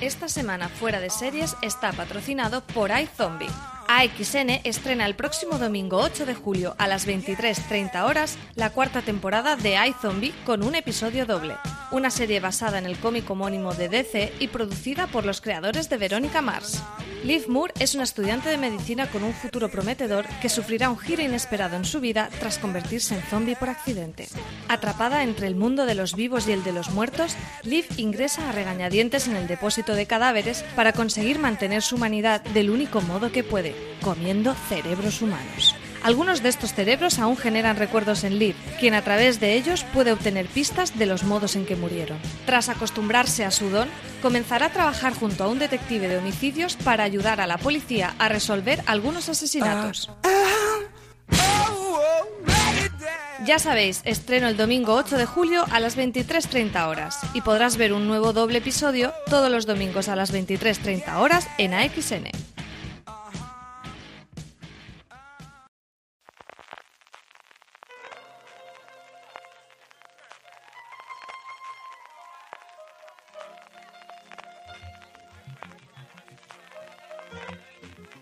Esta semana fuera de series está patrocinado por iZombie. AXN estrena el próximo domingo 8 de julio a las 23.30 horas la cuarta temporada de iZombie con un episodio doble. Una serie basada en el cómic homónimo de DC y producida por los creadores de Verónica Mars. Liv Moore es una estudiante de medicina con un futuro prometedor que sufrirá un giro inesperado en su vida tras convertirse en zombie por accidente. Atrapada entre el mundo de los vivos y el de los muertos, Liv ingresa a regañadientes en el depósito de cadáveres para conseguir mantener su humanidad del único modo que puede, comiendo cerebros humanos. Algunos de estos cerebros aún generan recuerdos en Liv, quien a través de ellos puede obtener pistas de los modos en que murieron. Tras acostumbrarse a su don, comenzará a trabajar junto a un detective de homicidios para ayudar a la policía a resolver algunos asesinatos. Ya sabéis, estreno el domingo 8 de julio a las 23.30 horas y podrás ver un nuevo doble episodio todos los domingos a las 23.30 horas en AXN.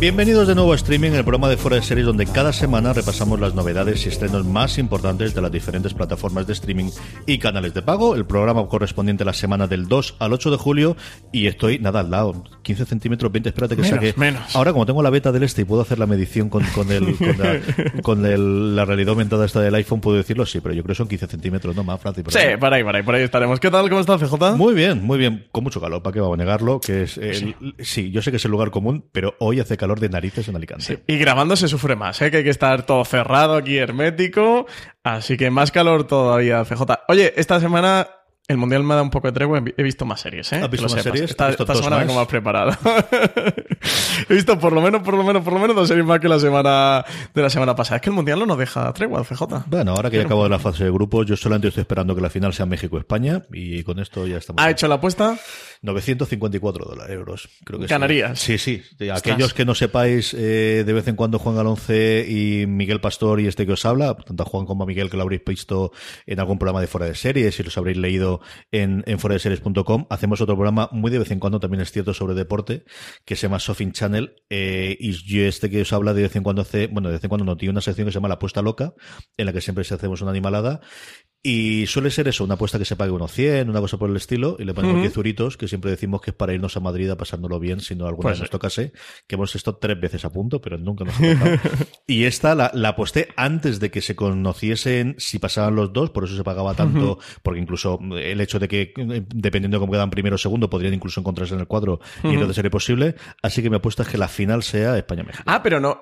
Bienvenidos de nuevo a Streaming, el programa de Fuera de Series donde cada semana repasamos las novedades y estrenos más importantes de las diferentes plataformas de streaming y canales de pago. El programa correspondiente a la semana del 2 al 8 de julio y estoy, nada, al lado, 15 centímetros, 20, espérate que Menos, saque. menos. Ahora como tengo la beta del este y puedo hacer la medición con, con, el, con, la, con el- la realidad aumentada esta del iPhone, puedo decirlo, sí, pero yo creo que son 15 centímetros, no más, Francis. Sí, por ahí, por ahí, por ahí estaremos. ¿Qué tal? ¿Cómo estás, CJ? Muy bien, muy bien. Con mucho calor, ¿para qué vamos a negarlo? Que es el- sí. yo sé que es el lugar común, pero hoy hace calor de narices en Alicante. Sí. Y grabando se sufre más, ¿eh? que hay que estar todo cerrado aquí, hermético. Así que más calor todavía, CJ. Oye, esta semana el Mundial me ha dado un poco de tregua. He visto más series, ¿eh? ¿Has visto más series? Esta, ¿Has visto esta dos semana más? vengo más preparado. He visto por lo menos, por lo menos, por lo menos dos series más que la semana de la semana pasada. Es que el Mundial no nos deja tregua, CJ. Bueno, ahora que ya acabo de la fase de grupos, yo solamente estoy esperando que la final sea México-España y con esto ya estamos. ¿Ha hecho la apuesta? 954 dólares, euros, creo que sí. Ganarías. Sí, sí. De Aquellos que no sepáis, eh, de vez en cuando Juan Galonce y Miguel Pastor y este que os habla, tanto a Juan como a Miguel que lo habréis visto en algún programa de Fuera de Series y los habréis leído en, en hacemos otro programa muy de vez en cuando, también es cierto, sobre deporte, que se llama Sofin Channel, eh, y yo este que os habla de vez en cuando hace, bueno, de vez en cuando no, tiene una sección que se llama La Apuesta Loca, en la que siempre hacemos una animalada, y suele ser eso, una apuesta que se pague unos 100, una cosa por el estilo, y le ponemos Ujú. 10 euritos, que siempre decimos que es para irnos a Madrid a pasándolo bien, si no alguna Pues vez nos sí. tocase, que hemos estado tres veces a punto, pero nunca nos ha y esta la, la aposté antes de que se conociesen si pasaban los dos, por eso se pagaba tanto, porque incluso el hecho de que, eh, dependiendo de cómo quedan primero o segundo, podrían incluso encontrarse en el cuadro y entonces sería posible. Así que mi apuesta es que la final sea España-México. Ah, pero no.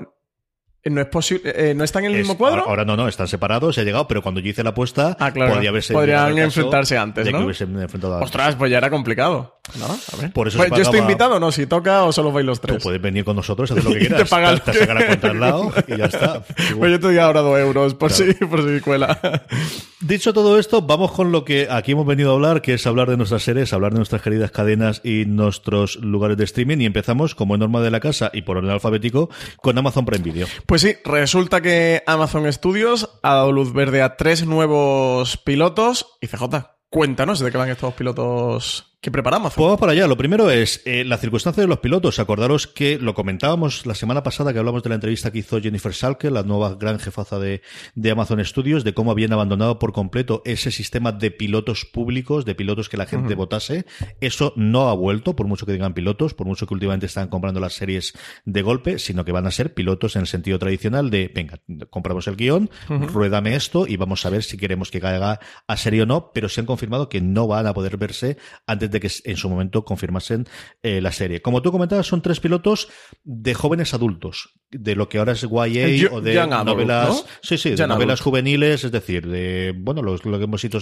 No es posible. eh, ¿No están en el Es- mismo cuadro? Ahora, no, no, están separados, se ha llegado, pero cuando yo hice la apuesta, Ah, claro. podría haberse Podrían enfrentarse antes, ¿no? que hubiesen enfrentado a- Ostras, pues ya era complicado. ¿No? A ver. Por eso Pues se yo estoy invitado, ¿no? Si toca o solo vais los Tú tres. puedes venir con nosotros, hacer lo que Y te quieras. pagan te, te saca la que- cuenta al lado y ya está. Pues yo te doy ahora dos euros por, Claro. si, por si cuela. Dicho todo esto, vamos con lo que aquí hemos venido a hablar, que es hablar de nuestras series, hablar de nuestras queridas cadenas y nuestros lugares de streaming. Y empezamos, como es norma de la casa y por orden alfabético, con Amazon Prime Video. Pues sí, resulta que Amazon Studios ha dado luz verde a tres nuevos pilotos. Y CJ, cuéntanos de qué van estos pilotos que preparamos. Pues vamos para allá. Lo primero es eh, la circunstancia de los pilotos. Acordaros que lo comentábamos la semana pasada que hablamos de la entrevista que hizo Jennifer Salke, la nueva gran jefaza de, de Amazon Studios, de cómo habían abandonado por completo ese sistema de pilotos públicos, de pilotos que la gente votase. Eso no ha vuelto, por mucho que digan pilotos, por mucho que últimamente están comprando las series de golpe, sino que van a ser pilotos en el sentido tradicional de, venga, compramos el guion, ruédame esto y vamos a ver si queremos que caiga a serie o no, pero se han confirmado que no van a poder verse antes de que en su momento confirmasen eh, la serie. Como tú comentabas, son tres pilotos de jóvenes adultos, de lo que ahora es YA o de novelas, sí, sí, de novelas juveniles, es decir, de bueno, lo, que hemos visto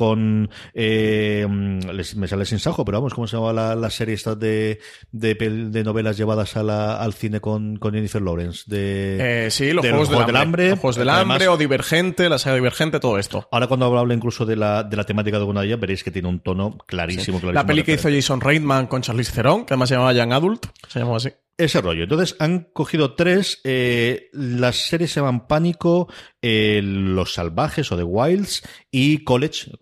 con eh, me sale sin sajo, pero vamos, ¿cómo se llama la, serie esta de, de, novelas llevadas a la, al cine con, con Jennifer Lawrence? De, eh, sí, los, juegos, del hambre, los juegos del hambre o Divergente, la saga Divergente, todo esto. Ahora cuando habla incluso de la, de la temática de alguna de ellas, veréis que tiene un tono clarísimo. clarísimo la peli que hizo Jason Reitman con Charlize Theron, que además se llamaba Young Adult, se llamó así ese rollo. Entonces han cogido tres. Eh, las series se llaman Pánico, eh, Los Salvajes o The Wilds y College,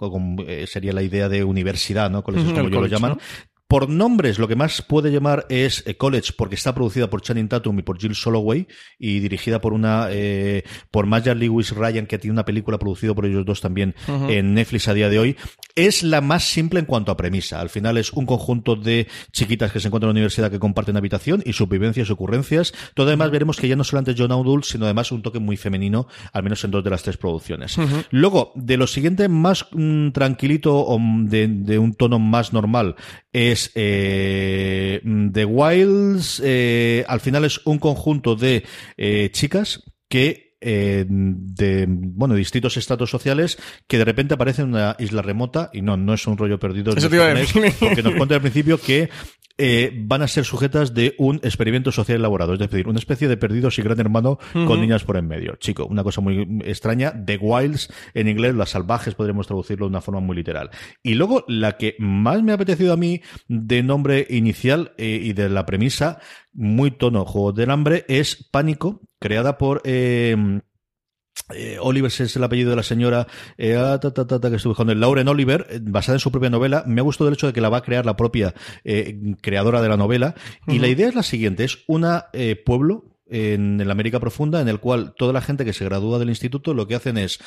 eh, sería la idea de universidad, ¿no? College es como yo lo llaman. Por nombres, lo que más puede llamar es eh, College, porque está producida por Channing Tatum y por Jill Soloway y dirigida por una eh, por Maya Lewis Ryan, que tiene una película producida por ellos dos también en Netflix a día de hoy. Es la más simple en cuanto a premisa. Al final es un conjunto de chiquitas que se encuentran en la universidad que comparten habitación y sus vivencias y ocurrencias. Todo además veremos que ya no solamente John Adult, sino además un toque muy femenino, al menos en dos de las tres producciones. Luego, de lo siguiente, más mm, tranquilito o de, de un tono más normal, es eh, The Wilds, eh, al final es un conjunto de eh, chicas que de bueno distintos estatus sociales que de repente aparecen en una isla remota y no no es un rollo perdido porque nos cuenta al principio que eh, van a ser sujetas de un experimento social elaborado, es decir, una especie de perdidos y gran hermano con niñas por en medio. Chico, una cosa muy extraña, The Wilds en inglés, las salvajes podríamos traducirlo de una forma muy literal. Y luego la que más me ha apetecido a mí de nombre inicial eh, y de la premisa, muy tono juego del hambre, es Pánico, creada por eh, eh, Oliver es el apellido de la señora eh, ah, que estuve buscando, Lauren Oliver, eh, basada en su propia novela. Me ha gustado el hecho de que la va a crear la propia creadora de la novela. Y la idea es la siguiente: es un pueblo en, en la América Profunda en el cual toda la gente que se gradúa del instituto lo que hacen es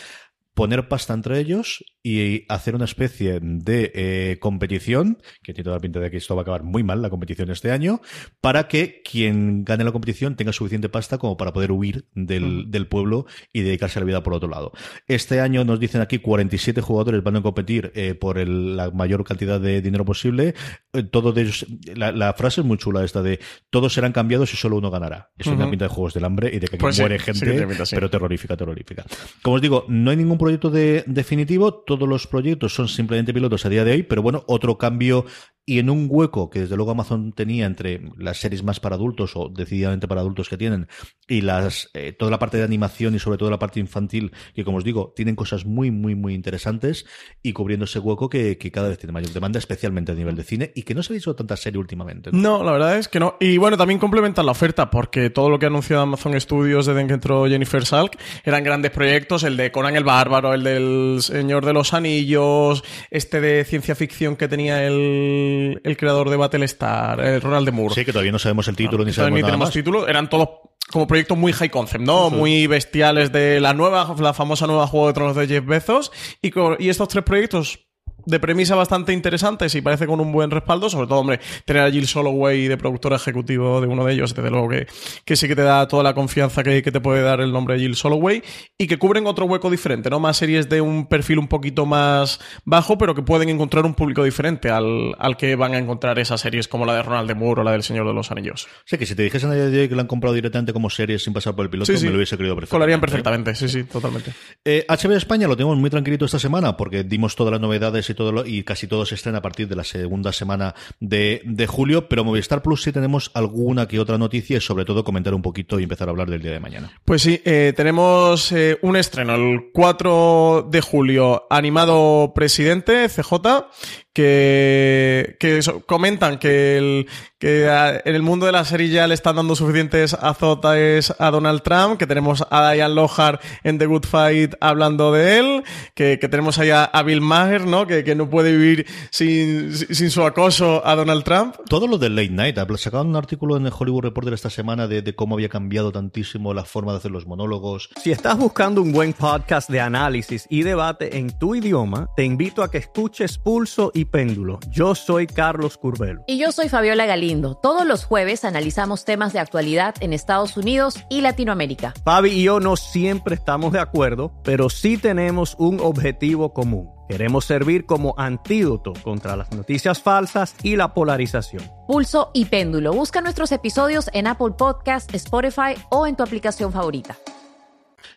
poner pasta entre ellos y hacer una especie de eh, competición, que tiene toda la pinta de que esto va a acabar muy mal, la competición este año, para que quien gane la competición tenga suficiente pasta como para poder huir del, del pueblo y dedicarse a la vida por otro lado. Este año nos dicen aquí 47 jugadores van a competir eh, por la mayor cantidad de dinero posible. Eh, todos ellos, la, frase es muy chula esta de todos serán cambiados y solo uno ganará. Eso es una pinta de juegos del hambre y de que pues muere gente, pero terrorífica, terrorífica. Como os digo, no hay ningún proyecto de, definitivo, todos los proyectos son simplemente pilotos a día de hoy, pero bueno, otro cambio y en un hueco que desde luego Amazon tenía entre las series más para adultos o decididamente para adultos que tienen y las eh, toda la parte de animación y sobre todo la parte infantil que como os digo tienen cosas muy muy muy interesantes y cubriendo ese hueco que, cada vez tiene mayor demanda especialmente a nivel de cine y que no se ha visto tanta serie últimamente ¿no? la verdad es que no y bueno también complementan la oferta porque todo lo que ha anunciado Amazon Studios desde que entró Jennifer Salk eran grandes proyectos el de Conan el Bárbaro el del Señor de los Anillos este de ciencia ficción que tenía el el, creador de Battlestar, el Ronald de Moore. Sí, que todavía no sabemos el título ni sabemos ni nada tenemos título. Eran todos como proyectos muy high concept, ¿no? Muy bestiales de la nueva, la famosa nueva Juego de Tronos de Jeff Bezos. Y, y estos tres proyectos de premisa bastante interesantes y parece con un buen respaldo, sobre todo, hombre, tener a Jill Soloway de productor ejecutivo de uno de ellos, desde luego que, que sí que te da toda la confianza que, que, te puede dar el nombre de Jill Soloway y que cubren otro hueco diferente, ¿no? Más series de un perfil un poquito más bajo, pero que pueden encontrar un público diferente al, al que van a encontrar esas series como la de Ronald de Moore o la del Señor de los Anillos. O sea, que si te dijesen a día de hoy que la han comprado directamente como series sin pasar por el piloto, me lo hubiese creído perfectamente. Colarían perfectamente, sí, sí, totalmente. Eh, HBO España lo tenemos muy tranquilito esta semana porque dimos todas las novedades y casi todo se estrena a partir de la segunda semana de, julio, pero Movistar Plus sí tenemos alguna que otra noticia y sobre todo comentar un poquito y empezar a hablar del día de mañana. Pues sí, eh, tenemos eh, un estreno el 4 de julio, animado Presidente, CJ, que, que comentan que, el, que en el mundo de la serie ya le están dando suficientes azotes a Donald Trump, que tenemos a Diane Lohar en The Good Fight hablando de él, que, que tenemos ahí a, Bill Maher, ¿no? Que, que, no puede vivir sin, sin su acoso a Donald Trump. Todo lo del late night. Sacaban un artículo en el Hollywood Reporter esta semana de, de cómo había cambiado tantísimo la forma de hacer los monólogos. Si estás buscando un buen podcast de análisis y debate en tu idioma, te invito a que escuches Pulso y Péndulo. Yo soy Carlos Curbelo. Y yo soy Fabiola Galindo. Todos los jueves analizamos temas de actualidad en Estados Unidos y Latinoamérica. Fabi y yo no siempre estamos de acuerdo, pero sí tenemos un objetivo común. Queremos servir como antídoto contra las noticias falsas y la polarización. Pulso y péndulo. Busca nuestros episodios en Apple Podcast, Spotify o en tu aplicación favorita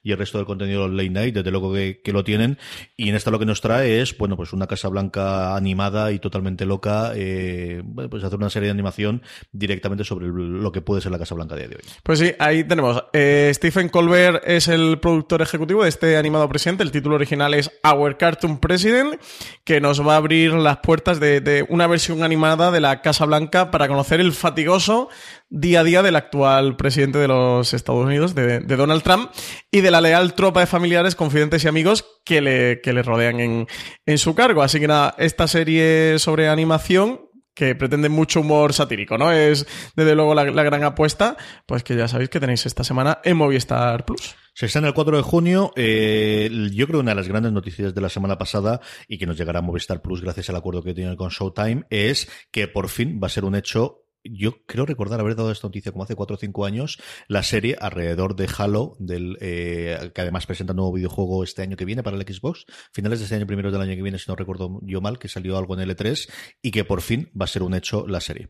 y el resto del contenido late night, desde luego que, lo tienen. Y en esta lo que nos trae es, bueno, pues una Casa Blanca animada y totalmente loca, eh, pues hacer una serie de animación directamente sobre lo que puede ser la Casa Blanca de hoy. Pues sí, ahí tenemos. Eh, Stephen Colbert es el productor ejecutivo de este animado presidente. El título original es Our Cartoon President, que nos va a abrir las puertas de una versión animada de la Casa Blanca para conocer el fatigoso día a día del actual presidente de los Estados Unidos, de, Donald Trump, y de la leal tropa de familiares, confidentes y amigos que le, que le rodean en, en su cargo. Así que nada, esta serie sobre animación que pretende mucho humor satírico, ¿no? Es desde luego la, gran apuesta, pues que ya sabéis que tenéis esta semana en Movistar Plus. Se está en el 4 de junio. Eh, yo creo que una de las grandes noticias de la semana pasada y que nos llegará a Movistar Plus gracias al acuerdo que tiene con Showtime es que por fin va a ser un hecho yo creo recordar haber dado esta noticia como hace 4 o 5 años, la serie alrededor de Halo, del, eh, que además presenta nuevo videojuego este año que viene para el Xbox, finales de este año, primeros del año que viene, si no recuerdo yo mal, que salió algo en L3 y que por fin va a ser un hecho la serie.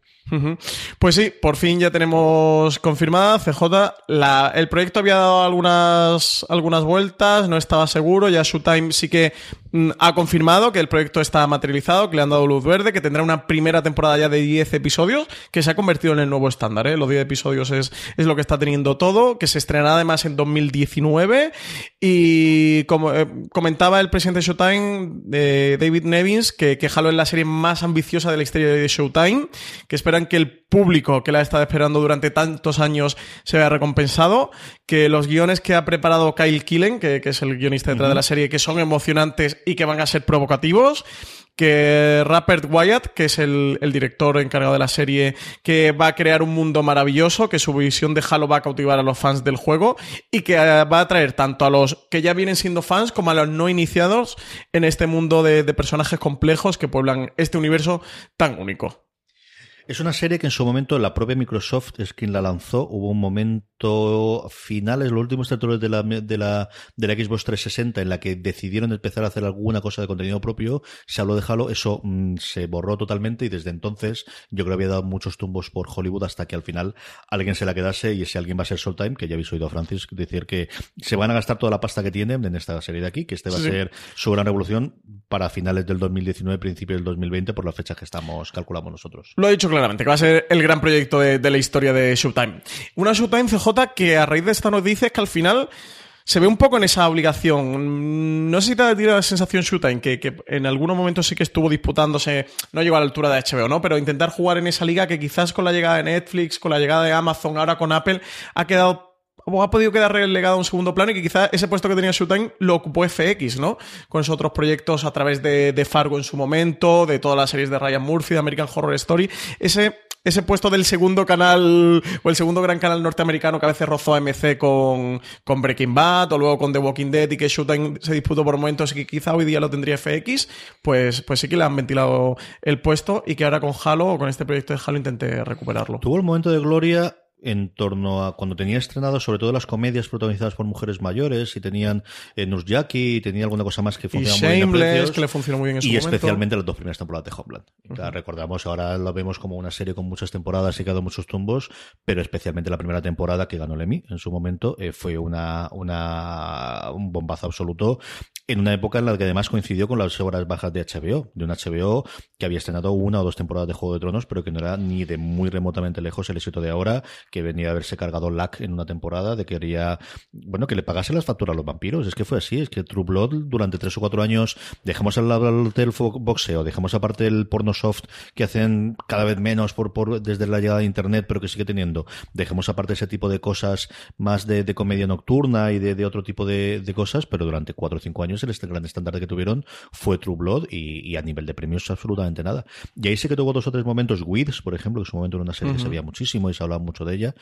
Pues sí, por fin ya tenemos confirmada CJ. El proyecto había dado algunas, algunas vueltas, no estaba seguro, ya Showtime sí que ha confirmado que el proyecto está materializado, que le han dado luz verde, que tendrá una primera temporada ya de 10 episodios, que se ha convertido en el nuevo estándar. ¿eh? Los 10 episodios es, es lo que está teniendo todo, que se estrenará además en 2019. Y como eh, comentaba el presidente de Showtime, eh, David Nevins, que, que Halo es la serie más ambiciosa de la historia de Showtime, que esperan que el público que la ha estado esperando durante tantos años se vea recompensado, que los guiones que ha preparado Kyle Killen, que, es el guionista detrás de la serie, que son emocionantes y que van a ser provocativos, que Rupert Wyatt, que es el, director encargado de la serie, que va a crear un mundo maravilloso, que su visión de Halo va a cautivar a los fans del juego y que eh, va a atraer tanto a los que ya vienen siendo fans como a los no iniciados en este mundo de personajes complejos que pueblan este universo tan único. Es una serie que en su momento la propia Microsoft es quien la lanzó. Hubo un momento finales, los últimos territorios de la, de la, de la Xbox 360 en la que decidieron empezar a hacer alguna cosa de contenido propio. Se habló de Halo, eso mm, se borró totalmente y desde entonces yo creo que había dado muchos tumbos por Hollywood hasta que al final alguien se la quedase y ese alguien va a ser Time, que ya habéis oído a Francis decir que se van a gastar toda la pasta que tienen en esta serie de aquí, que este va a ser su gran revolución para finales del 2019, principios del 2020 por la fecha que estamos calculamos nosotros. Lo he dicho claramente, que va a ser el gran proyecto de, la historia de Showtime. Una Showtime CJ que a raíz de esta noticia es que al final se ve un poco en esa obligación. No sé si te ha la sensación Showtime, que, que en algunos momentos sí que estuvo disputándose, no llegó a la altura de HBO, ¿no? Pero intentar jugar en esa liga que quizás con la llegada de Netflix, con la llegada de Amazon, ahora con Apple, ha quedado ha podido quedar relegado a un segundo plano y que quizá ese puesto que tenía Showtime lo ocupó FX, ¿no? Con esos otros proyectos a través de, de, Fargo en su momento, de todas las series de Ryan Murphy, de American Horror Story. Ese, ese puesto del segundo canal, o el segundo gran canal norteamericano que a veces rozó AMC con, con Breaking Bad, o luego con The Walking Dead, y que Showtime se disputó por momentos y que quizá hoy día lo tendría FX, pues, pues sí que le han ventilado el puesto y que ahora con Halo, o con este proyecto de Halo, intente recuperarlo. Tuvo el momento de gloria en torno a cuando tenía estrenado sobre todo las comedias protagonizadas por mujeres mayores y tenían eh, Jackie y tenía alguna cosa más que funcionaba muy bien que le funcionó muy bien en y especialmente las dos primeras temporadas de Homeland. Recordamos ahora lo vemos como una serie con muchas temporadas y que ha dado muchos tumbos pero especialmente la primera temporada que ganó el Emmy en su momento eh, fue una, una un bombazo absoluto en una época en la que además coincidió con las horas bajas de HBO, de un HBO que había estrenado una o dos temporadas de Juego de Tronos, pero que no era ni de muy remotamente lejos el éxito de ahora, que venía a haberse cargado LAC en una temporada, de que quería, bueno, que le pagase las facturas a los vampiros. Es que fue así, es que True Blood durante tres o cuatro años, dejemos al lado del boxeo, dejemos aparte el porno soft que hacen cada vez menos por, por desde la llegada de Internet, pero que sigue teniendo, dejemos aparte ese tipo de cosas más de, comedia nocturna y de, otro tipo de, cosas, pero durante cuatro o cinco años el este gran estándar que tuvieron fue True Blood y, y, a nivel de premios absolutamente nada. Y ahí sí que tuvo dos o tres momentos, Weeds, por ejemplo, que en su momento era una serie uh -huh. que se veía muchísimo y se hablaba mucho de ella,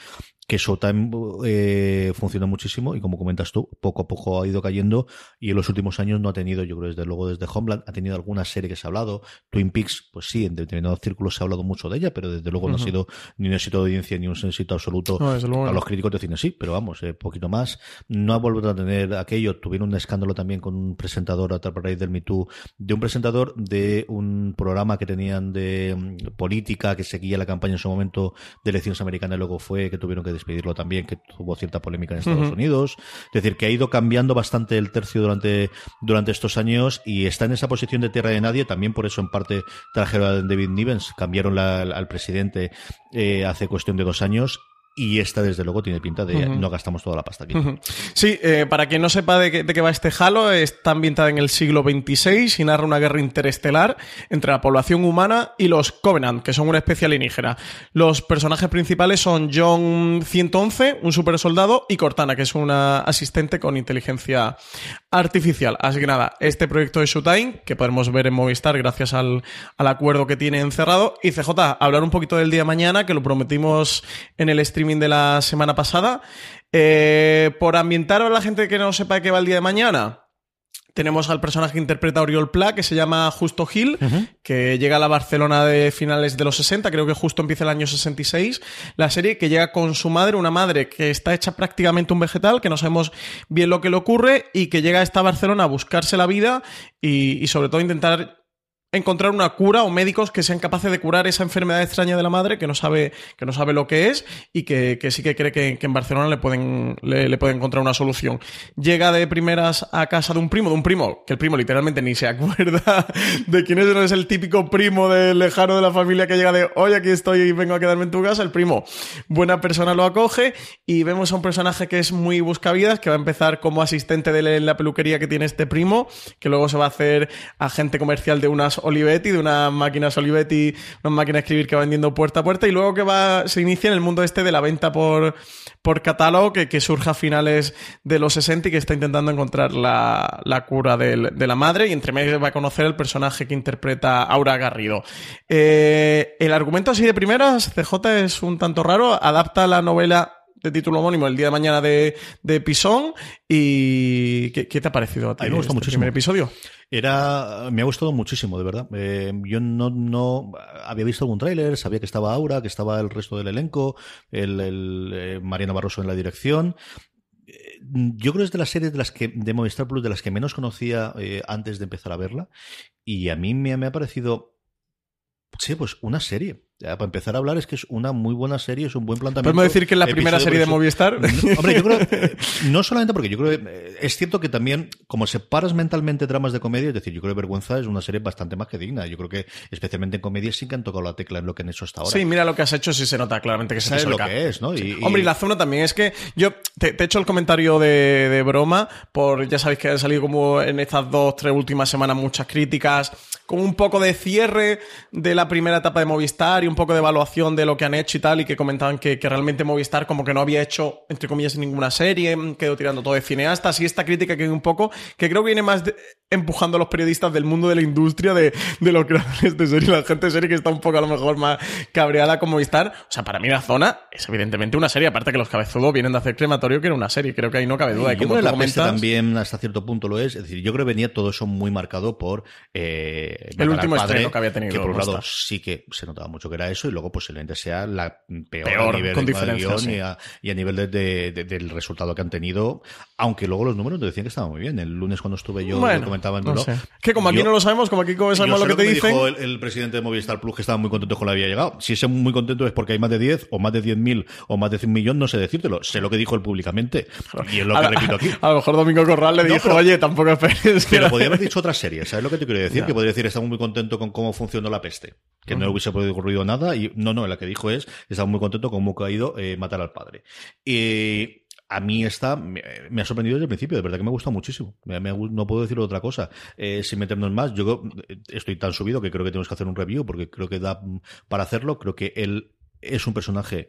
que Showtime eh, funciona muchísimo y como comentas tú, poco a poco ha ido cayendo y en los últimos años no ha tenido, yo creo desde luego desde Homeland, ha tenido alguna serie que se ha hablado, Twin Peaks, pues sí, en determinados círculos se ha hablado mucho de ella, pero desde luego uh -huh. no ha sido ni un éxito de audiencia ni un éxito absoluto no, a los críticos de cine, sí, pero vamos, eh, poquito más. No ha vuelto a tener aquello, tuvieron un escándalo también con un presentador a raíz del Me Too, de un presentador de un programa que tenían de um, política que seguía la campaña en su momento de elecciones americanas y luego fue que tuvieron que despedirlo también, que tuvo cierta polémica en Estados uh -huh. Unidos. Es decir, que ha ido cambiando bastante el tercio durante, durante estos años y está en esa posición de tierra de nadie, también por eso en parte trajeron a David Nivens, cambiaron la, al presidente eh, hace cuestión de dos años y esta, desde luego, tiene pinta de uh -huh. no gastamos toda la pasta aquí. Uh -huh. Sí, eh, para quien no sepa de qué, de qué, va este Halo, está ambientada en el siglo XXVI y narra una guerra interestelar entre la población humana y los Covenant, que son una especie alienígena. Los personajes principales son John 111, un super soldado, y Cortana, que es una asistente con inteligencia artificial. Así que nada, este proyecto de Showtime, que podemos ver en Movistar gracias al, al acuerdo que tiene encerrado. Y CJ, hablar un poquito del día de mañana, que lo prometimos en el stream streaming de la semana pasada. Eh, por ambientar a la gente que no sepa de qué va el día de mañana, tenemos al personaje que interpreta a Oriol Pla, que se llama Justo Gil, uh -huh. que llega a la Barcelona de finales de los 60, creo que justo empieza el año 66. La serie que llega con su madre, una madre que está hecha prácticamente un vegetal, que no sabemos bien lo que le ocurre, y que llega a esta Barcelona a buscarse la vida y, y sobre todo intentar encontrar una cura o médicos que sean capaces de curar esa enfermedad extraña de la madre que no sabe, que no sabe lo que es y que, que sí que cree que, en Barcelona le pueden, le, pueden encontrar una solución. Llega de primeras a casa de un primo, de un primo, que el primo literalmente ni se acuerda de quién es, no es el típico primo del lejano de la familia que llega de, oye, aquí estoy y vengo a quedarme en tu casa. El primo, buena persona, lo acoge y vemos a un personaje que es muy buscavidas, que va a empezar como asistente de la peluquería que tiene este primo, que luego se va a hacer agente comercial de unas Olivetti, de unas máquinas Olivetti, una máquina de escribir que va vendiendo puerta a puerta y luego que va, se inicia en el mundo este de la venta por, por catálogo que, que surge a finales de los 60 y que está intentando encontrar la, la cura del, de la madre y entre medio va a conocer el personaje que interpreta Aura Garrido. Eh, el argumento así de primeras, CJ es un tanto raro, adapta la novela de título homónimo el día de mañana de, de Pisón. ¿Y qué, qué, te ha parecido a ti? A mí me este muchísimo. primer episodio? Era, me ha gustado muchísimo, de verdad. Eh, yo no, no había visto algún tráiler, sabía que estaba Aura, que estaba el resto del elenco, el, el eh, Mariano Barroso en la dirección. Eh, yo creo que es de las series de las que de Movistar Plus de las que menos conocía eh, antes de empezar a verla y a mí me, me ha parecido sí pues una serie para empezar a hablar es que es una muy buena serie, es un buen planteamiento. ¿Podemos decir que es la primera serie de Movistar? Hombre, yo creo, no solamente porque yo creo que eh, es cierto que también, como separas mentalmente dramas de comedia, es decir, yo creo que Vergüenza es una serie bastante más que digna. Yo creo que, especialmente en comedia, sí que han tocado la tecla en lo que han hecho hasta ahora. Sí, mira lo que has hecho, sí se nota claramente que se ¿Sabes lo que es, ¿no? Sí. Y, Hombre, y la zona también es que yo te, te he hecho el comentario de, de broma, por ya sabéis que han salido como en estas dos, tres últimas semanas muchas críticas, con un poco de cierre de la primera etapa de Movistar y un poco de evaluación de lo que han hecho y tal, y que comentaban que, que, realmente Movistar como que no había hecho, entre comillas, ninguna serie, quedó tirando todo de cineastas, y esta crítica que un poco, que creo que viene más de, empujando a los periodistas del mundo de la industria, de, de los creadores de serie, la gente de serie que está un poco a lo mejor más cabreada con Movistar. O sea, para mí la zona es evidentemente una serie, aparte que los cabezudos vienen de hacer crematorio, que era una serie, creo que ahí no cabe duda. Y yo creo que la comentas... también hasta cierto punto lo es, es decir, yo creo que venía todo eso muy marcado por eh, el último padre, estreno que había tenido. Que por un lado sí que se notaba mucho que era eso, y luego posiblemente sea la peor, peor a nivel con de diferencia, sí. y, a, y, a, nivel de, de, de, del resultado que han tenido, aunque luego los números te decían que estaban muy bien. El lunes cuando estuve yo bueno. No sé. Que como aquí Yo- no lo sabemos, como aquí sabemos yo lo que te me dicen. dijo el, el presidente de Movistar Plus que estaba muy contento con la había llegado. Si ese muy contento es porque hay más de 10 o más de 10.000 o más de 100 millones, no sé decírtelo. Sé lo que dijo él públicamente. Y es lo que a, repito aquí. a lo mejor Domingo Corral le No, dijo, pero- oye, tampoco esperes que Pero podría haber dicho otra serie, ¿sabes lo que te quiero decir? Que podría decir, estamos muy contento con cómo funcionó la peste. Que no le hubiese ocurrido nada. Y no, no, la que dijo es, estamos muy contento con cómo ha ido eh, matar al padre. Y a mí esta me, me ha sorprendido desde el principio, de verdad que me ha gustado muchísimo. No puedo decir otra cosa. Eh, sin meternos más, yo creo- estoy tan subido que creo que tenemos que hacer un review porque creo que da mm, para hacerlo. Creo que él es un personaje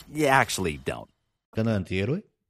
You actually don't.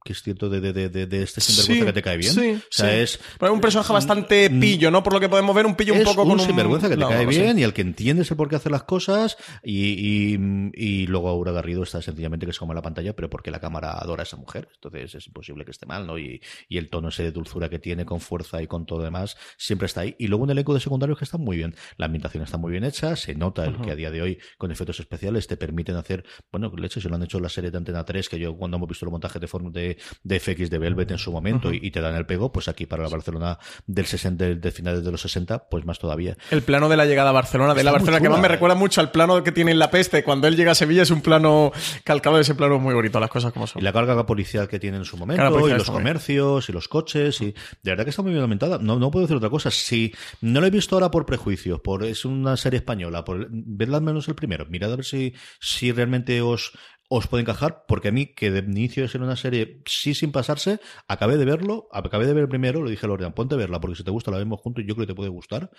Que es cierto de, de, de, de- este sinvergüenza Sí, que te cae bien. Sí, o sea, sí. es Pero es un personaje bastante pillo, ¿no? Por lo que podemos ver, un pillo un poco un con un... sinvergüenza que te No, cae no bien y al que entiendes el por qué hace las cosas y, y, y luego Aura Garrido está sencillamente que se come la pantalla pero porque la cámara adora a esa mujer entonces es imposible que esté mal ¿no? y, y el tono ese de dulzura que tiene con fuerza y con todo lo demás siempre está ahí y luego un elenco de secundarios que está muy bien la ambientación está muy bien hecha se nota el que a día de hoy con efectos especiales te permiten hacer bueno leche se lo han hecho en la serie de Antena 3 que yo cuando hemos visto los montajes de, forma de, de FX de Velvet en su momento y, y te dan el pego pues aquí para la Barcelona del 60 de, de finales de los 60 pues más todavía El plano de la llegada a Barcelona, de la Barcelona, que más me recuerda mucho al plano que tiene en La Peste. Cuando él llega a Sevilla es un plano calcado de ese plano muy bonito, las cosas como son. Y la carga policial que tiene en su momento, y los bien. comercios, y los coches, y de verdad que está muy bien aumentada. No, no puedo decir otra cosa. Si no lo he visto ahora por prejuicios, por es una serie española, por vedla al menos el primero, mirad a ver si, si realmente os, os puede encajar, porque a mí, que de inicio de ser una serie, sí sin pasarse, acabé de verlo, acabé de ver primero, le dije a Lorena, ponte a verla, porque si te gusta la vemos juntos y yo creo que te puede gustar.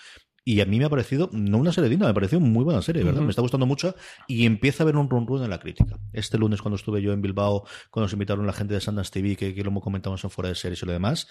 Y a mí me ha parecido, no una serie digna, me ha parecido muy buena serie, ¿verdad? Me está gustando mucho y empieza a haber un run run en la crítica. Este lunes cuando estuve yo en Bilbao, cuando nos invitaron la gente de Sundance TV, que, que lo comentamos en fuera de series y lo demás,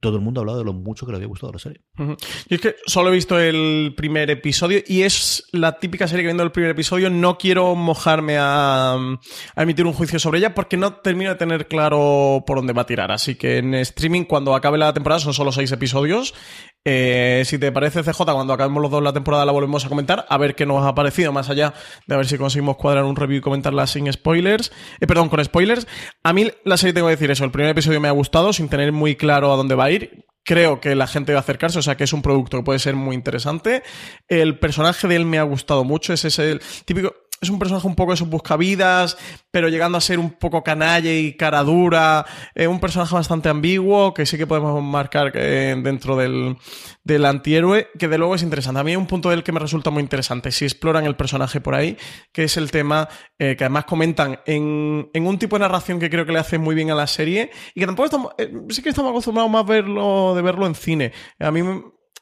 todo el mundo ha hablado de lo mucho que le había gustado la serie. Ujú. Y es que solo he visto el primer episodio y es la típica serie que viendo el primer episodio. No quiero mojarme a, a emitir un juicio sobre ella porque no termino de tener claro por dónde va a tirar. Así que en streaming, cuando acabe la temporada, son solo seis episodios. Eh, si te parece, CJ, cuando acabemos los dos la temporada la volvemos a comentar, a ver qué nos ha parecido, más allá de a ver si conseguimos cuadrar un review y comentarla sin spoilers. Eh, perdón, con spoilers. A mí la serie tengo que decir eso, el primer episodio me ha gustado sin tener muy claro a dónde va a ir. Creo que la gente va a acercarse, o sea que es un producto que puede ser muy interesante. El personaje de él me ha gustado mucho, ese es el típico es un personaje un poco de sus buscavidas, pero llegando a ser un poco canalla y cara dura. Eh, un personaje bastante ambiguo, que sí que podemos marcar eh, dentro del, del antihéroe, que de luego es interesante. A mí hay un punto del que me resulta muy interesante, si exploran el personaje por ahí, que es el tema eh, que además comentan en, en, un tipo de narración que creo que le hace muy bien a la serie, y que tampoco estamos, eh, sí que estamos acostumbrados más verlo, de verlo en cine. A mí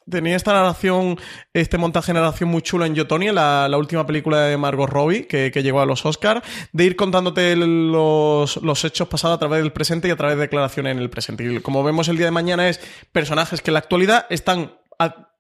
tenía esta narración, este montaje de narración muy chulo en Yotonia, la, la última película de Margot Robbie, que, que llegó a los Oscars, de ir contándote los, los, hechos pasados a través del presente y a través de declaraciones en el presente. Y como vemos el día de mañana es personajes que en la actualidad están...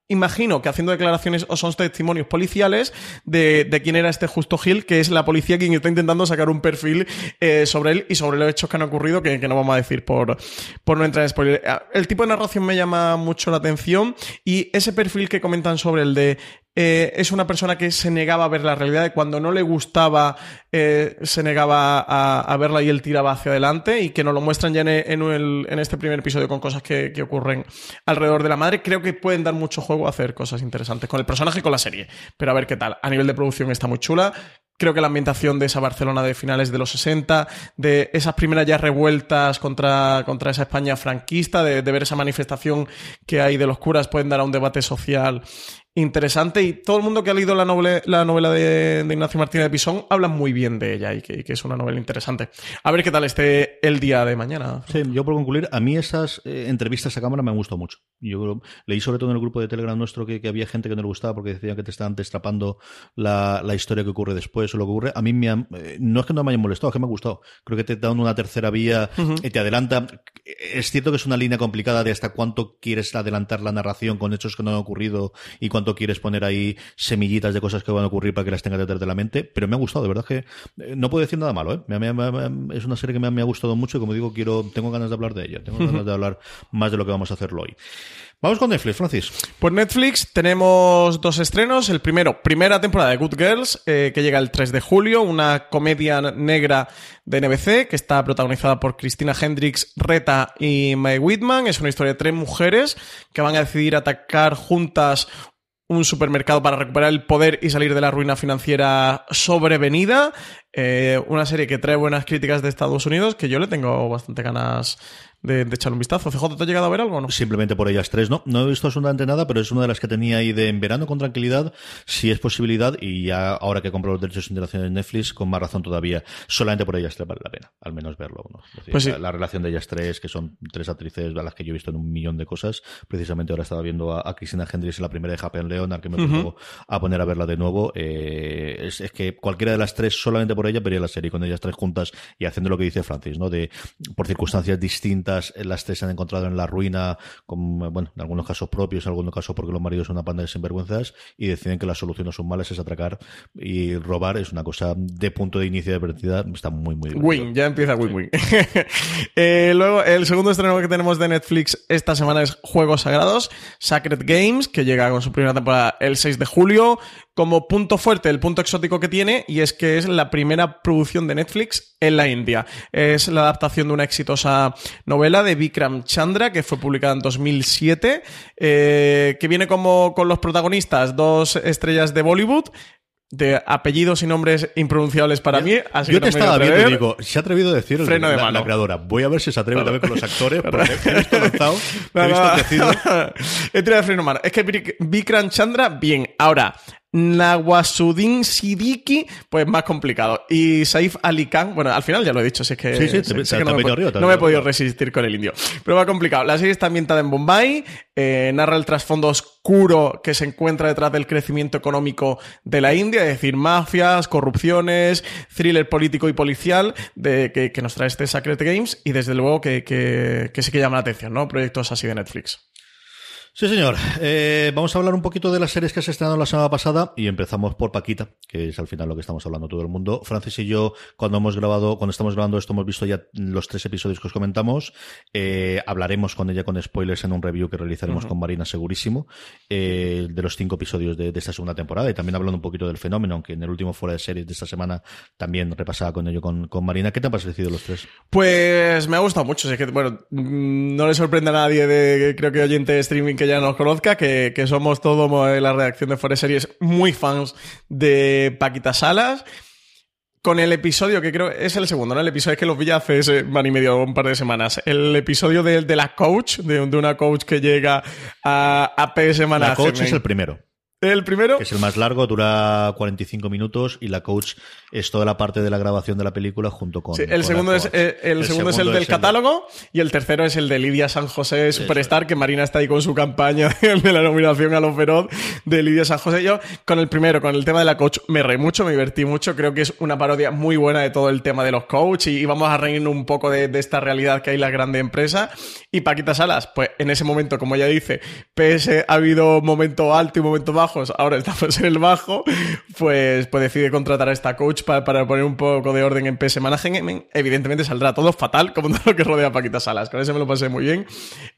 imagino que haciendo declaraciones o son testimonios policiales de, de, quién era este Justo Gil, que es la policía quien está intentando sacar un perfil eh, sobre él y sobre los hechos que han ocurrido, que, no vamos a decir por, por no entrar en spoiler. El tipo de narración me llama mucho la atención y ese perfil que comentan sobre el de eh, es una persona que se negaba a ver la realidad cuando no le gustaba eh, se negaba a, a, verla y él tiraba hacia adelante y que nos lo muestran ya en, en este primer episodio con cosas que, que, ocurren alrededor de la madre. Creo que pueden dar mucho juego a hacer cosas interesantes con el personaje y con la serie. Pero a ver qué tal. A nivel de producción está muy chula. creo que la ambientación de esa Barcelona de finales de los 60, de esas primeras ya revueltas contra, contra esa España franquista, de, de ver esa manifestación que hay de los curas, pueden dar a un debate social interesante y todo el mundo que ha leído la, novela, la novela de, de Ignacio Martínez de Pisón habla muy bien de ella y que, que, es una novela interesante. A ver qué tal esté el día de mañana. Sí, yo por concluir, a mí esas eh, entrevistas a cámara me han gustado mucho. Yo leí sobre todo en el grupo de Telegram nuestro que, que había gente que no le gustaba porque decían que te estaban destrapando la, la, historia que ocurre después o lo que ocurre. A mí me han, eh, no es que no me hayan molestado, es que me ha gustado. Creo que te dan una tercera vía uh -huh. y te adelanta. Es cierto que es una línea complicada de hasta cuánto quieres adelantar la narración con hechos que no han ocurrido y cuánto quieres poner ahí semillitas de cosas que van a ocurrir para que las tengas detrás de la mente, pero me ha gustado, de verdad que eh, no puedo decir nada malo, ¿eh? Me, me, me, es una serie que me, ha gustado mucho y como digo, quiero, tengo ganas de hablar de ella, tengo ganas de hablar más de lo que vamos a hacerlo hoy. Vamos con Netflix, Francis. Pues Netflix tenemos dos estrenos. El primero, primera temporada de Good Girls, eh, que llega el 3 de julio, una comedia negra de NBC que está protagonizada por Christina Hendricks, Reta y Mae Whitman. Es una historia de tres mujeres que van a decidir atacar juntas un supermercado para recuperar el poder y salir de la ruina financiera sobrevenida. Eh, una serie que trae buenas críticas de Estados Unidos, que yo le tengo bastante ganas de, de echar un vistazo. CJ, ¿te ha llegado a ver algo o no? Simplemente por ellas tres, no. No he visto absolutamente nada, pero es una de las que tenía ahí de en verano con tranquilidad, si es posibilidad, y ya ahora que compro los derechos internacionales de Netflix, con más razón todavía, solamente por ellas tres vale la pena, al menos verlo. ¿no? Decir, pues sí. la, la, relación de ellas tres, que son tres actrices a las que yo he visto en un millón de cosas, precisamente ahora estaba viendo a, a Cristina Hendricks en la primera de Happy Leon, al que me uh -huh. a poner a verla de nuevo. Eh, es, es, que cualquiera de las tres, solamente por ella, vería la serie con ellas tres juntas y haciendo lo que dice Francis, ¿no? De, por circunstancias distintas, las tres se han encontrado en la ruina, con, bueno, en algunos casos propios, en algunos casos porque los maridos son una panda de sinvergüenzas y deciden que la solución no son malas, es atracar y robar. Es una cosa de punto de inicio de partida, está muy, muy bien. Win, ya empieza win-win. Sí. eh, luego, el segundo estreno que tenemos de Netflix esta semana es Juegos Sagrados, Sacred Games, que llega con su primera temporada el 6 de julio como punto fuerte, el punto exótico que tiene, y es que es la primera producción de Netflix en la India. Es la adaptación de una exitosa novela de Vikram Chandra, que fue publicada en 2007, eh, que viene como con los protagonistas, dos estrellas de Bollywood, de apellidos y nombres impronunciables para mí. Así yo que te estaba viendo y digo, se ha atrevido a decir el, Freno de la, mano. la, creadora. Voy a ver si se atreve también con los actores, porque he visto lanzado, he visto he tirado de freno de mano. Es que Vikram Chandra, bien. Ahora, Nawasuddin Siddiqui, pues más complicado. Y Saif Ali Khan, bueno, al final ya lo he dicho, si es que, sí, sí, sé, te, sé te, que no, me, arriba, no me he podido resistir con el indio. Pero va complicado. La serie está ambientada en Bombay, eh, narra el trasfondo oscuro que se encuentra detrás del crecimiento económico de la India, es decir, mafias, corrupciones, thriller político y policial de, que, que nos trae este Sacred Games y desde luego que, que, que sí que llama la atención, ¿no? Proyectos así de Netflix. Sí, señor. Eh, vamos a hablar un poquito de las series que se estrenaron la semana pasada y empezamos por Paquita, que es al final lo que estamos hablando todo el mundo. Francis y yo, cuando hemos grabado, cuando estamos grabando esto, hemos visto ya los tres episodios que os comentamos. Eh, hablaremos con ella con spoilers en un review que realizaremos uh -huh. con Marina segurísimo, eh, de los cinco episodios de, de, esta segunda temporada y también hablando un poquito del fenómeno, aunque en el último fuera de series de esta semana también repasaba con ello con, con Marina. ¿Qué te han parecido los tres? Pues me ha gustado mucho. Es que, bueno, no le sorprende a nadie de, creo que oyente de streaming que ya nos conozca, que, que somos todos en la redacción de Fuera Series muy fans de Paquita Salas. Con el episodio, que creo es el segundo, ¿no? El episodio es que los vi hace van y medio, un par de semanas. El episodio de, de la coach, de, de, una coach que llega a, a PS. La coach es el primero. El primero. Que es el más largo, dura 45 minutos y la coach es toda la parte de la grabación de la película junto con. Sí, el, con segundo es, el, el, segundo, es el del es catálogo de... y el tercero es el de Lidia San José Superstar, Eso. que Marina está ahí con su campaña de la nominación a los feroz de Lidia San José. Yo, con el primero, con el tema de la coach, me reí mucho, me divertí mucho. Creo que es una parodia muy buena de todo el tema de los coach y, y vamos a reírnos un poco de, de, esta realidad que hay la grande empresa. Y Paquita Salas, pues en ese momento, como ella dice, PS ha habido momento alto y momentos ahora estamos en el bajo, pues, pues decide contratar a esta coach para, para poner un poco de orden en PS Management. Evidentemente saldrá todo fatal, como todo lo que rodea a Paquita Salas. Con ese me lo pasé muy bien.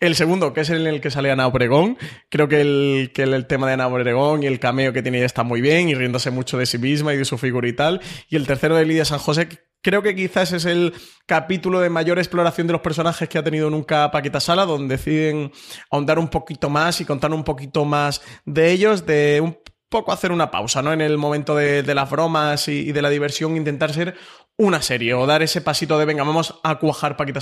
El segundo, que es en el que sale Ana Obregón, creo que el, que el tema de Ana Obregón y el cameo que tiene ya está muy bien y riéndose mucho de sí misma y de su figura y tal. Y el tercero de Lidia San José, Creo que quizás es el capítulo de mayor exploración de los personajes que ha tenido nunca Paquita Sala, donde deciden ahondar un poquito más y contar un poquito más de ellos, de un poco hacer una pausa, ¿no? En el momento de, las bromas y, de la diversión, intentar ser una serie o dar ese pasito de venga, vamos a cuajar Paquita,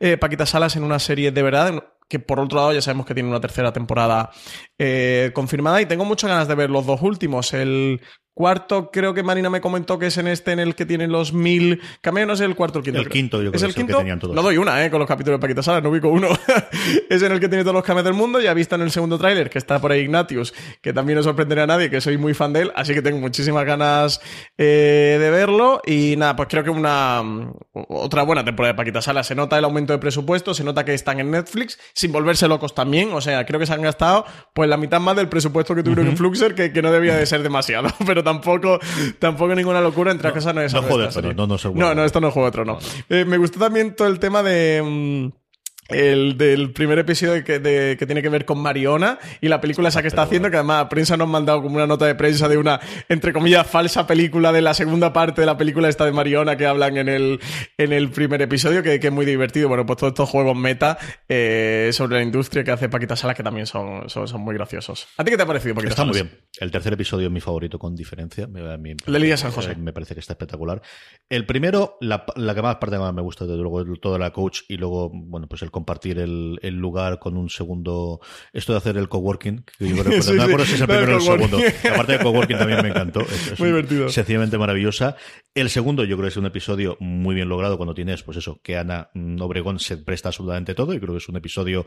eh, Paquita Salas en una serie de verdad, que por otro lado ya sabemos que tiene una tercera temporada eh, confirmada y tengo muchas ganas de ver los dos últimos. El cuarto creo que Marina me comentó que es en este en el que tienen los mil cameos, no sé el cuarto o el quinto. El creo. quinto, yo creo ¿Es que el el que quinto? tenían todos. Lo doy una, ¿eh? Con los capítulos de Paquita Salas, no ubico uno. es en el que tiene todos los cameos del mundo. Ya visto en el segundo tráiler que está por ahí Ignatius, que también no sorprenderá a nadie, que soy muy fan de él, así que tengo muchísimas ganas eh, de verlo. Y nada, pues creo que una mm, otra buena temporada de Paquita Salas. Se nota el aumento de presupuesto, se nota que están en Netflix, sin volverse locos también. O sea, creo que se han gastado pues la mitad más del presupuesto que tuvieron en Fluxer, que, que no debía de ser demasiado, pero tampoco, tampoco ninguna locura. Entre cosas no es no serie. Tronos, no, no No, no, esto no es Juego de Tronos. Eh, me gustó también todo el tema de. mm, el del primer episodio que, de- que tiene que ver con Mariona y la película esa que está haciendo, que además la prensa nos ha mandado como una nota de prensa de una, entre comillas, falsa película de la segunda parte de la película esta de Mariona que hablan en el, en el primer episodio, que, que es muy divertido. Bueno, pues todos estos juegos meta eh, sobre la industria que hace Paquita Salas que también son, son, son muy graciosos. ¿A ti qué te ha parecido, Paquita Está muy Salas? bien. El tercer episodio es mi favorito con diferencia. Me- a mí- El de Lidia San José. Me parece que está espectacular. El primero, la, la que más parte más me gusta, desde luego, toda la coach y luego, bueno, pues el compartir el, el lugar con un segundo. Esto de hacer el coworking, que yo recuerdo, Sí, no me sí. acuerdo si es el primero o el segundo. La parte de coworking también me encantó. Es, es Muy divertido. Sencillamente maravillosa. El segundo, yo creo que es un episodio muy bien logrado cuando tienes, pues eso, que Ana Obregón se presta absolutamente todo y creo que es un episodio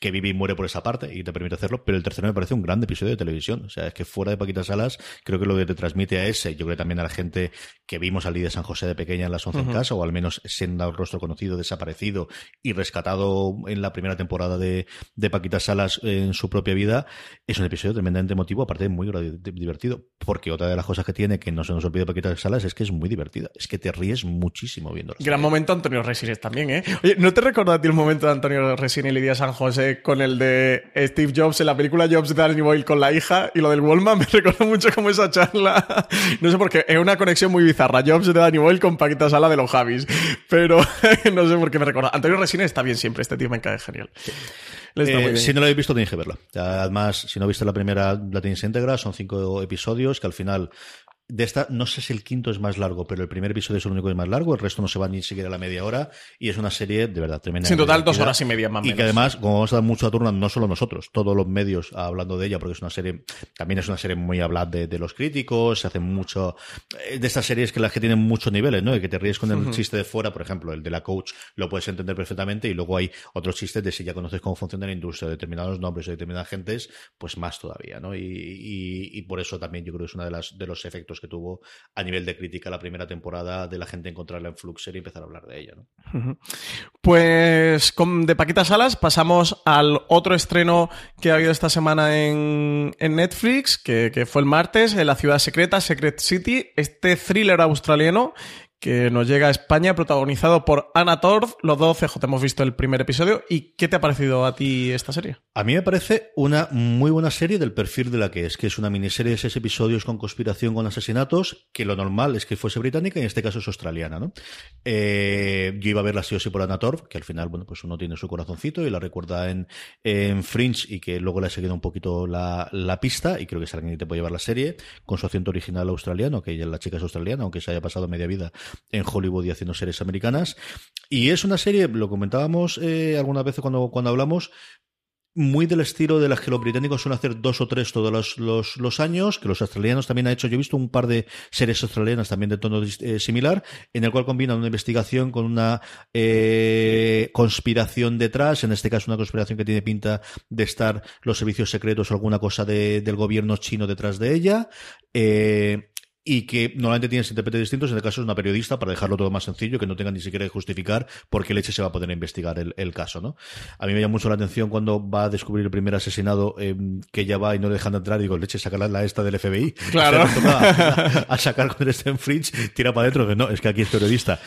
que vive y muere por esa parte y te permite hacerlo. Pero el tercero me parece un gran episodio de televisión. O sea, es que fuera de Paquita Salas, creo que lo que te transmite a ese, yo creo que también a la gente que vimos al día de San José de pequeña en las 11 en casa, o al menos siendo un rostro conocido, desaparecido y rescatado en la primera temporada de, de Paquita Salas en su propia vida, es un episodio tremendamente emotivo, aparte muy divertido. Porque otra de las cosas que tiene, que no se nos olvide Paquita Salas, es que es muy divertida. Es que te ríes muchísimo viendo Gran momento Antonio Resines también, ¿eh? Oye, ¿no te recuerdas a ti el momento de Antonio Resines y Lidia San José con el de Steve Jobs en la película Jobs de Danny Boyle con la hija y lo del Wallman? Me recuerda mucho como esa charla. No sé por qué, es una conexión muy bizarra. Jobs de Danny Boyle con Paquita Sala de los Javis. Pero no sé por qué me recuerda. Antonio Resines está bien siempre, este tío me cae genial. Eh, si no lo habéis visto, tenéis que verla. Además, si no viste la primera, la tenéis íntegra. Son cinco episodios que al final. De esta, no sé si el quinto es más largo, pero el primer episodio es el único que es más largo, el resto no se va ni siquiera a la media hora, y es una serie de verdad tremenda. En total, dos horas y media más Y menos. que además, como vamos a dar mucho a turno, no solo nosotros, todos los medios hablando de ella, porque es una serie, también es una serie muy hablada de, de los críticos, se hace mucho, eh, de estas series que las que tienen muchos niveles, ¿no? Y que te ríes con el chiste de fuera, por ejemplo, el de la coach, lo puedes entender perfectamente, y luego hay otros chistes de si ya conoces cómo funciona la industria, determinados nombres o determinadas gentes, pues más todavía, ¿no? Y, y- y por eso también yo creo que es uno de, las, de los efectos que tuvo a nivel de crítica la primera temporada de la gente encontrarla en Fluxer y empezar a hablar de ella, ¿no? Pues de Paquita Salas pasamos al otro estreno que ha habido esta semana en, en Netflix, que, que fue el martes, en La Ciudad Secreta, Secret City, este thriller australiano que nos llega a España, protagonizado por Anna Torv. Los dos CJ hemos visto el primer episodio. ¿Y qué te ha parecido a ti esta serie? A mí me parece una muy buena serie del perfil de la que es, que es una miniserie de seis episodios con conspiración, con asesinatos, que lo normal es que fuese británica y en este caso es australiana, ¿no? Eh, yo iba a verla sí o sí por Anna Torv, que al final, bueno, pues uno tiene su corazoncito y la recuerda en, en Fringe y que luego le ha seguido un poquito la, la pista y creo que es alguien que te puede llevar la serie con su acento original australiano, que ella la chica es australiana, aunque se haya pasado media vida en Hollywood y haciendo series americanas. Y es una serie, lo comentábamos eh, algunas veces cuando, cuando hablamos, muy del estilo de las que los británicos suelen hacer dos o tres todos los, los, años, que los australianos también han hecho. Yo he visto un par de series australianas también de tono eh, similar, en el cual combinan una investigación con una eh, conspiración detrás, en este caso una conspiración que tiene pinta de estar los servicios secretos o alguna cosa de, del gobierno chino detrás de ella. Eh, y que normalmente tienes intérpretes distintos, en el caso es una periodista, para dejarlo todo más sencillo, que no tenga ni siquiera que justificar por qué leche se va a poder investigar el, el caso, ¿no? A mí me llama mucho la atención cuando va a descubrir el primer asesinado eh, que ella va y no le dejan entrar, y digo, leche, saca la, esta del FBI. Claro. A, a sacar con el Sten Fridge, tira para adentro, que no, es que aquí es periodista.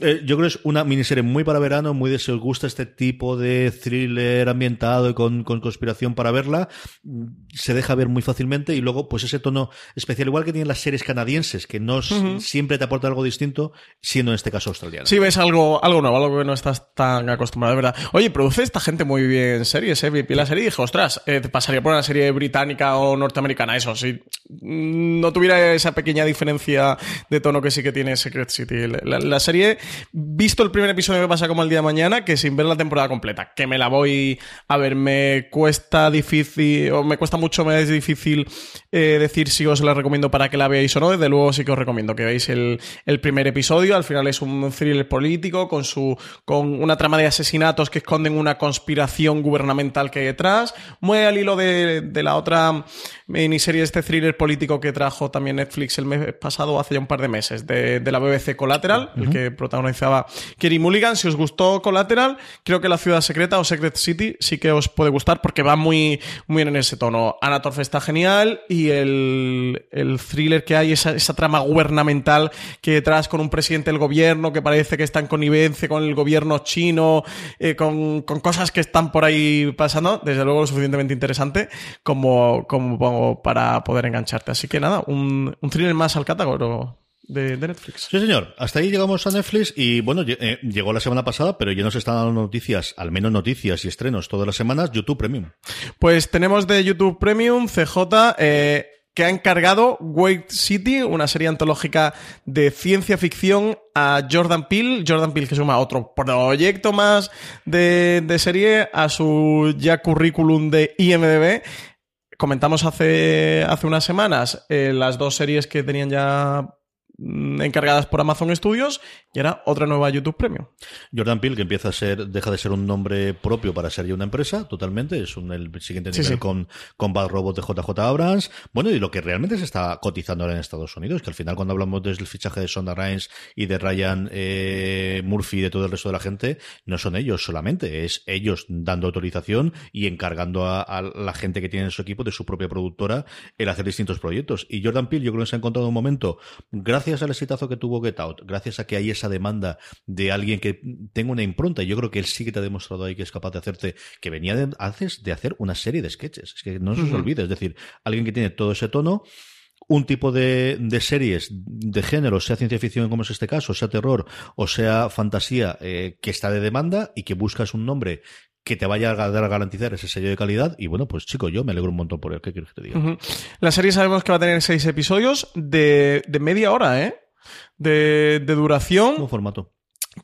Eh, yo creo que es una miniserie muy para verano, muy de si os gusta este tipo de thriller ambientado y con, con conspiración para verla, se deja ver muy fácilmente y luego pues ese tono especial, igual que tienen las series canadienses canadienses que no siempre te aportan algo distinto, siendo en este caso australiano. Sí, ves algo, algo nuevo, algo que no estás tan acostumbrado, de verdad. Oye, produce esta gente muy bien series, ¿eh? Vi la serie y dije, ostras, eh, te pasaría por una serie británica o norteamericana, eso, si no tuviera esa pequeña diferencia de tono que sí que tiene Secret City. La, la serie, visto el primer episodio me pasa como el día de mañana, que sin ver la temporada completa, que me la voy a ver, me cuesta difícil, o me cuesta mucho, me es difícil eh, decir si os la recomiendo para que la veáis o no, desde luego sí que os recomiendo que veáis el, el primer episodio, al final es un thriller político con su con una trama de asesinatos que esconden una conspiración gubernamental que hay detrás, muy al hilo de, de la otra miniserie, este thriller político que trajo también Netflix el mes pasado, hace ya un par de meses, de, de la BBC Collateral, el que protagonizaba Kerry Mulligan. Si os gustó Collateral, creo que La Ciudad Secreta o Secret City sí que os puede gustar porque va muy, muy bien en ese tono. Anna Torf está genial y el, el thriller que hay, esa, esa trama gubernamental que detrás con un presidente del gobierno que parece que está en connivencia con el gobierno chino, eh, con, con cosas que están por ahí pasando, desde luego lo suficientemente interesante como, como para poder engancharte. Así que nada, un, un thriller más al catálogo de, de Netflix. Sí, señor. Hasta ahí llegamos a Netflix y bueno, eh, llegó la semana pasada, pero ya nos están dando noticias, al menos noticias y estrenos todas las semanas, YouTube Premium. Pues tenemos de YouTube Premium CJ eh, que ha encargado Wade City, una serie antológica de ciencia ficción a Jordan Peele. Jordan Peele que suma otro proyecto más de, de serie a su ya currículum de IMDB. Comentamos hace, hace unas semanas eh, las dos series que tenían ya encargadas por Amazon Studios y era otra nueva YouTube Premium. Jordan Peele, que empieza a ser, deja de ser un nombre propio para ser ya una empresa, totalmente. Es un, el siguiente Sí, nivel sí. con, con Bad Robot de JJ Abrams. Bueno, y lo que realmente se está cotizando ahora en Estados Unidos, que al final cuando hablamos del fichaje de Sonda Rhimes y de Ryan eh, Murphy y de todo el resto de la gente, no son ellos solamente, es ellos dando autorización y encargando a, a la gente que tiene en su equipo de su propia productora el hacer distintos proyectos. Y Jordan Peele yo creo que se ha encontrado un momento, gracias al exitazo que tuvo Get Out, gracias a que hay esa demanda de alguien que tenga una impronta, y yo creo que él sí que te ha demostrado ahí que es capaz de hacerte, que venía de, haces de hacer una serie de sketches. Es que no se os olvide, es decir, alguien que tiene todo ese tono, un tipo de, de series de género, sea ciencia ficción como es este caso, sea terror o sea fantasía, eh, que está de demanda y que buscas un nombre que te vaya a dar a garantizar ese sello de calidad. Y bueno, pues chico, yo me alegro un montón por él. ¿Qué quieres que te diga? La serie sabemos que va a tener seis episodios de, de media hora, ¿eh? De, de duración. Buen formato.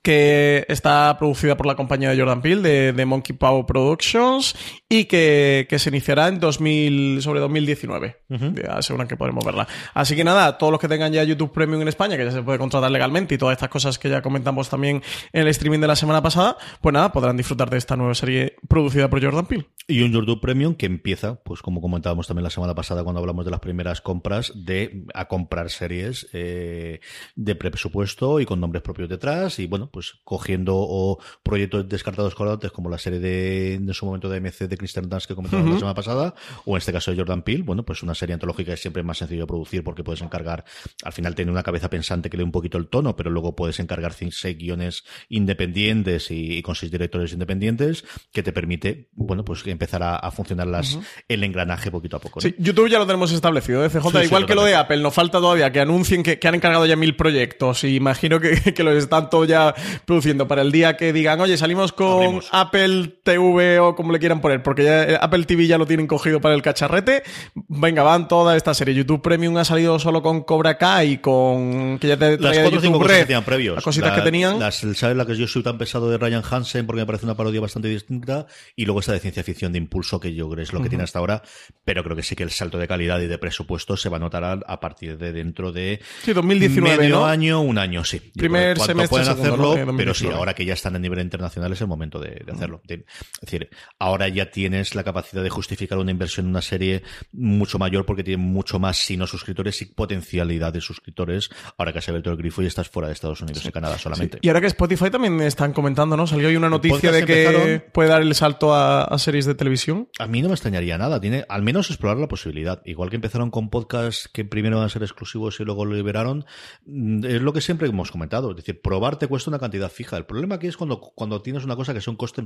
Que está producida por la compañía de Jordan Peele, de, de Monkey Paw Productions, y que, que se iniciará en 2000, sobre 2019. Ya aseguran que podremos verla. Así que nada, todos los que tengan ya YouTube Premium en España, que ya se puede contratar legalmente, y todas estas cosas que ya comentamos también en el streaming de la semana pasada, pues nada, podrán disfrutar de esta nueva serie producida por Jordan Peele. Y un YouTube Premium que empieza, pues como comentábamos también la semana pasada cuando hablamos de las primeras compras, de a comprar series eh, de presupuesto y con nombres propios detrás y bueno, pues cogiendo o proyectos descartados colgantes como la serie de, en su momento de MC de Kristen Dunst que comentábamos la semana pasada o en este caso de Jordan Peele, bueno, pues una serie antológica es siempre más sencillo de producir porque puedes encargar, al final tiene una cabeza pensante que le dé un poquito el tono, pero luego puedes encargar seis guiones independientes y, y con seis directores independientes que te permite, bueno, pues empezar a, a funcionar las, el engranaje poquito a poco. ¿no? Sí, YouTube ya lo tenemos establecido, ¿eh, CJ? Sí, sí, Igual que lo de. Apple, nos falta todavía que anuncien que, que han encargado ya mil proyectos y imagino que, que los están todos ya produciendo para el día que digan, oye, salimos con Abrimos. Apple TV o como le quieran poner, porque ya eh, Apple TV ya lo tienen cogido para el cacharrete. Venga, van toda esta serie. YouTube Premium ha salido solo con Cobra Kai y con... que ya te Las traía de cuatro o cinco YouTube cosas que tenían previos. Las cositas La- que tenían. Las, ¿Sabes la que yo soy tan pesado de Ryan Hansen? Porque me parece una parodia bastante distinta. Y luego esta de ciencia ficción de impulso, que yo creo es lo que tiene hasta ahora. Pero creo que sí que el salto de calidad y de presupuesto se va a notar a, a partir de dentro de. Sí, 2019, Medio ¿no? año, un año, sí. Primer que semestre, pueden segundo, pero sí, 2019. ahora que ya están a nivel internacional es el momento de, de hacerlo. De- es decir, ahora ya tienes la capacidad de justificar una inversión en una serie mucho mayor porque tiene mucho más, si no suscriptores, y potencialidad de suscriptores. Ahora que has abierto el grifo y estás fuera de Estados Unidos y Canadá solamente. Y ahora que Spotify también están comentando, ¿no? Salió hoy una noticia de que empezaron- puede dar el salto a, a series de televisión. A mí no me extrañaría nada. Tiene al menos explorar la posibilidad. Igual que empezaron con podcasts que primero van a ser exclusivos y luego lo liberaron. mm, Es lo que siempre hemos comentado. Es decir, probar te cuesta cuesta una cantidad fija. El problema aquí es cuando, cuando tienes una cosa que es un coste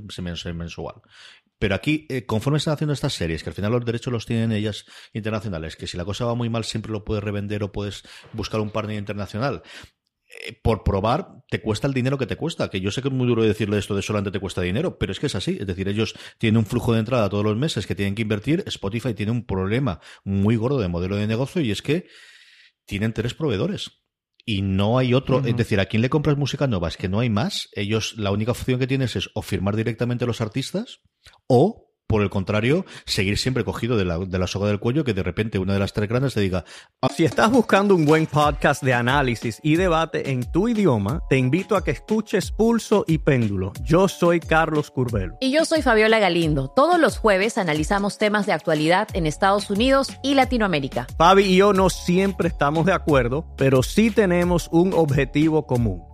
mensual. Pero aquí, eh, conforme están haciendo estas series, que al final los derechos los tienen ellas internacionales, que si la cosa va muy mal siempre lo puedes revender o puedes buscar un partner internacional, eh, por probar te cuesta el dinero que te cuesta. Que yo sé que es muy duro decirle esto de solamente te cuesta dinero, pero es que es así. Es decir, ellos tienen un flujo de entrada todos los meses que tienen que invertir. Spotify tiene un problema muy gordo de modelo de negocio y es que tienen tres proveedores. Y no hay otro, es decir, ¿a quién le compras música nueva? Es que no hay más. Ellos, la única opción que tienes es o firmar directamente a los artistas o por el contrario, seguir siempre cogido de la, de la soga del cuello que de repente una de las tres grandes te diga... Si estás buscando un buen podcast de análisis y debate en tu idioma, te invito a que escuches Pulso y Péndulo. Yo soy Carlos Curbelo. Y yo soy Fabiola Galindo. Todos los jueves analizamos temas de actualidad en Estados Unidos y Latinoamérica. Fabi y yo no siempre estamos de acuerdo, pero sí tenemos un objetivo común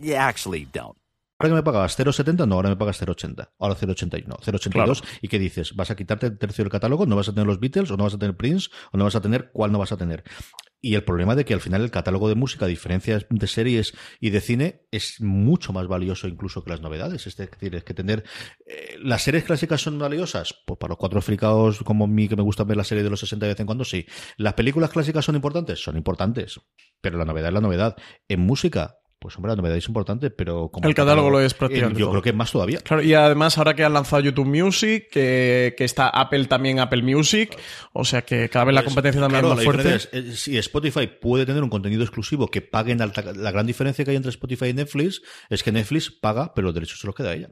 You actually don't. Ahora que me pagabas 0,70, no, ahora me pagas 0,80. Ahora 0,81, 0,82. ¿Y qué dices? ¿Vas a quitarte el tercio del catálogo? ¿No vas a tener los Beatles? ¿O no vas a tener Prince? ¿O no vas a tener cuál no vas a tener? Y el problema de que al final el catálogo de música, a diferencia de series y de cine, es mucho más valioso incluso que las novedades. Es decir, es que tener. Eh, ¿Las series clásicas son valiosas? Pues para los cuatro fricados como mí, que me gusta ver la serie de los 60 de vez en cuando, sí. ¿Las películas clásicas son importantes? Son importantes. Pero la novedad es la novedad. En música, pues hombre, la novedad es importante, pero como el catálogo lo es prácticamente. Yo creo que más todavía. Claro, y además ahora que han lanzado YouTube Music, que, que está Apple también Apple Music, o sea que cada vez la pues, competencia también es más fuerte. Eh, si Spotify puede tener un contenido exclusivo que paguen la gran diferencia que hay entre Spotify y Netflix es que Netflix paga, pero los derechos se los queda a ella.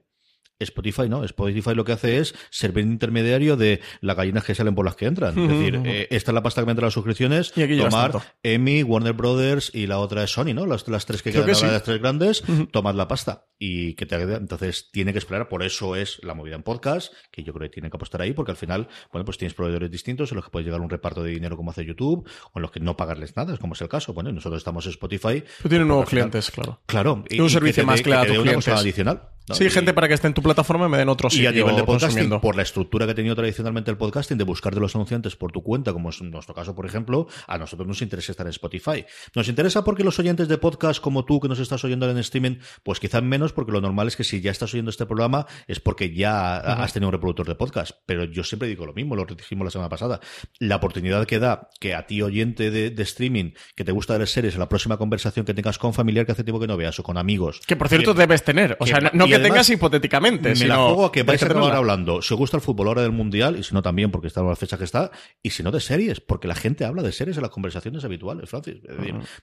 Spotify no, Spotify lo que hace es servir de intermediario de las gallinas que salen por las que entran. Es decir, eh, esta es la pasta que me entra las suscripciones, y tomar Emmy, Warner Brothers y la otra es Sony, ¿no? Las, las tres que quedan las tres grandes, tomad la pasta. Y que te entonces tiene que esperar, por eso es la movida en podcast, que yo creo que tiene que apostar ahí, porque al final, bueno, pues tienes proveedores distintos en los que puedes llegar a un reparto de dinero como hace YouTube, o en los que no pagarles nada, como es el caso. Bueno, nosotros estamos en Spotify. Tú tienes nuevos clientes, claro. Claro. Y, un servicio más claro adicional. Sí, gente para que esté en tu plataforma y me den otro sitio. Y a nivel de podcasting, por la estructura que ha tenido tradicionalmente el podcasting, de buscar de los anunciantes por tu cuenta, como es en nuestro caso, por ejemplo, a nosotros nos interesa estar en Spotify. Nos interesa porque los oyentes de podcast como tú, que nos estás oyendo en streaming, pues quizás menos, porque lo normal es que si ya estás oyendo este programa es porque ya has tenido un reproductor de podcast. Pero yo siempre digo lo mismo, lo dijimos la semana pasada. La oportunidad que da que a ti, oyente de, streaming, que te gusta ver series, la próxima conversación que tengas con familiar que hace tiempo que no veas o con amigos. Que por cierto debes tener. O sea, no, que tengas hipotéticamente. Me la juego a que vais a acabar hablando. Si os gusta el fútbol ahora del mundial, y si no también, porque está en la fecha que está, y si no de series, porque la gente habla de series en las conversaciones habituales, Francis.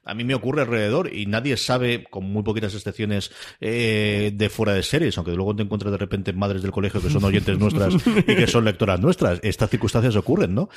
A mí me ocurre alrededor y nadie sabe, con muy poquitas excepciones, eh, de fuera de series, aunque luego te encuentres de repente madres del colegio que son oyentes nuestras y que son lectoras nuestras. Estas circunstancias ocurren, ¿no?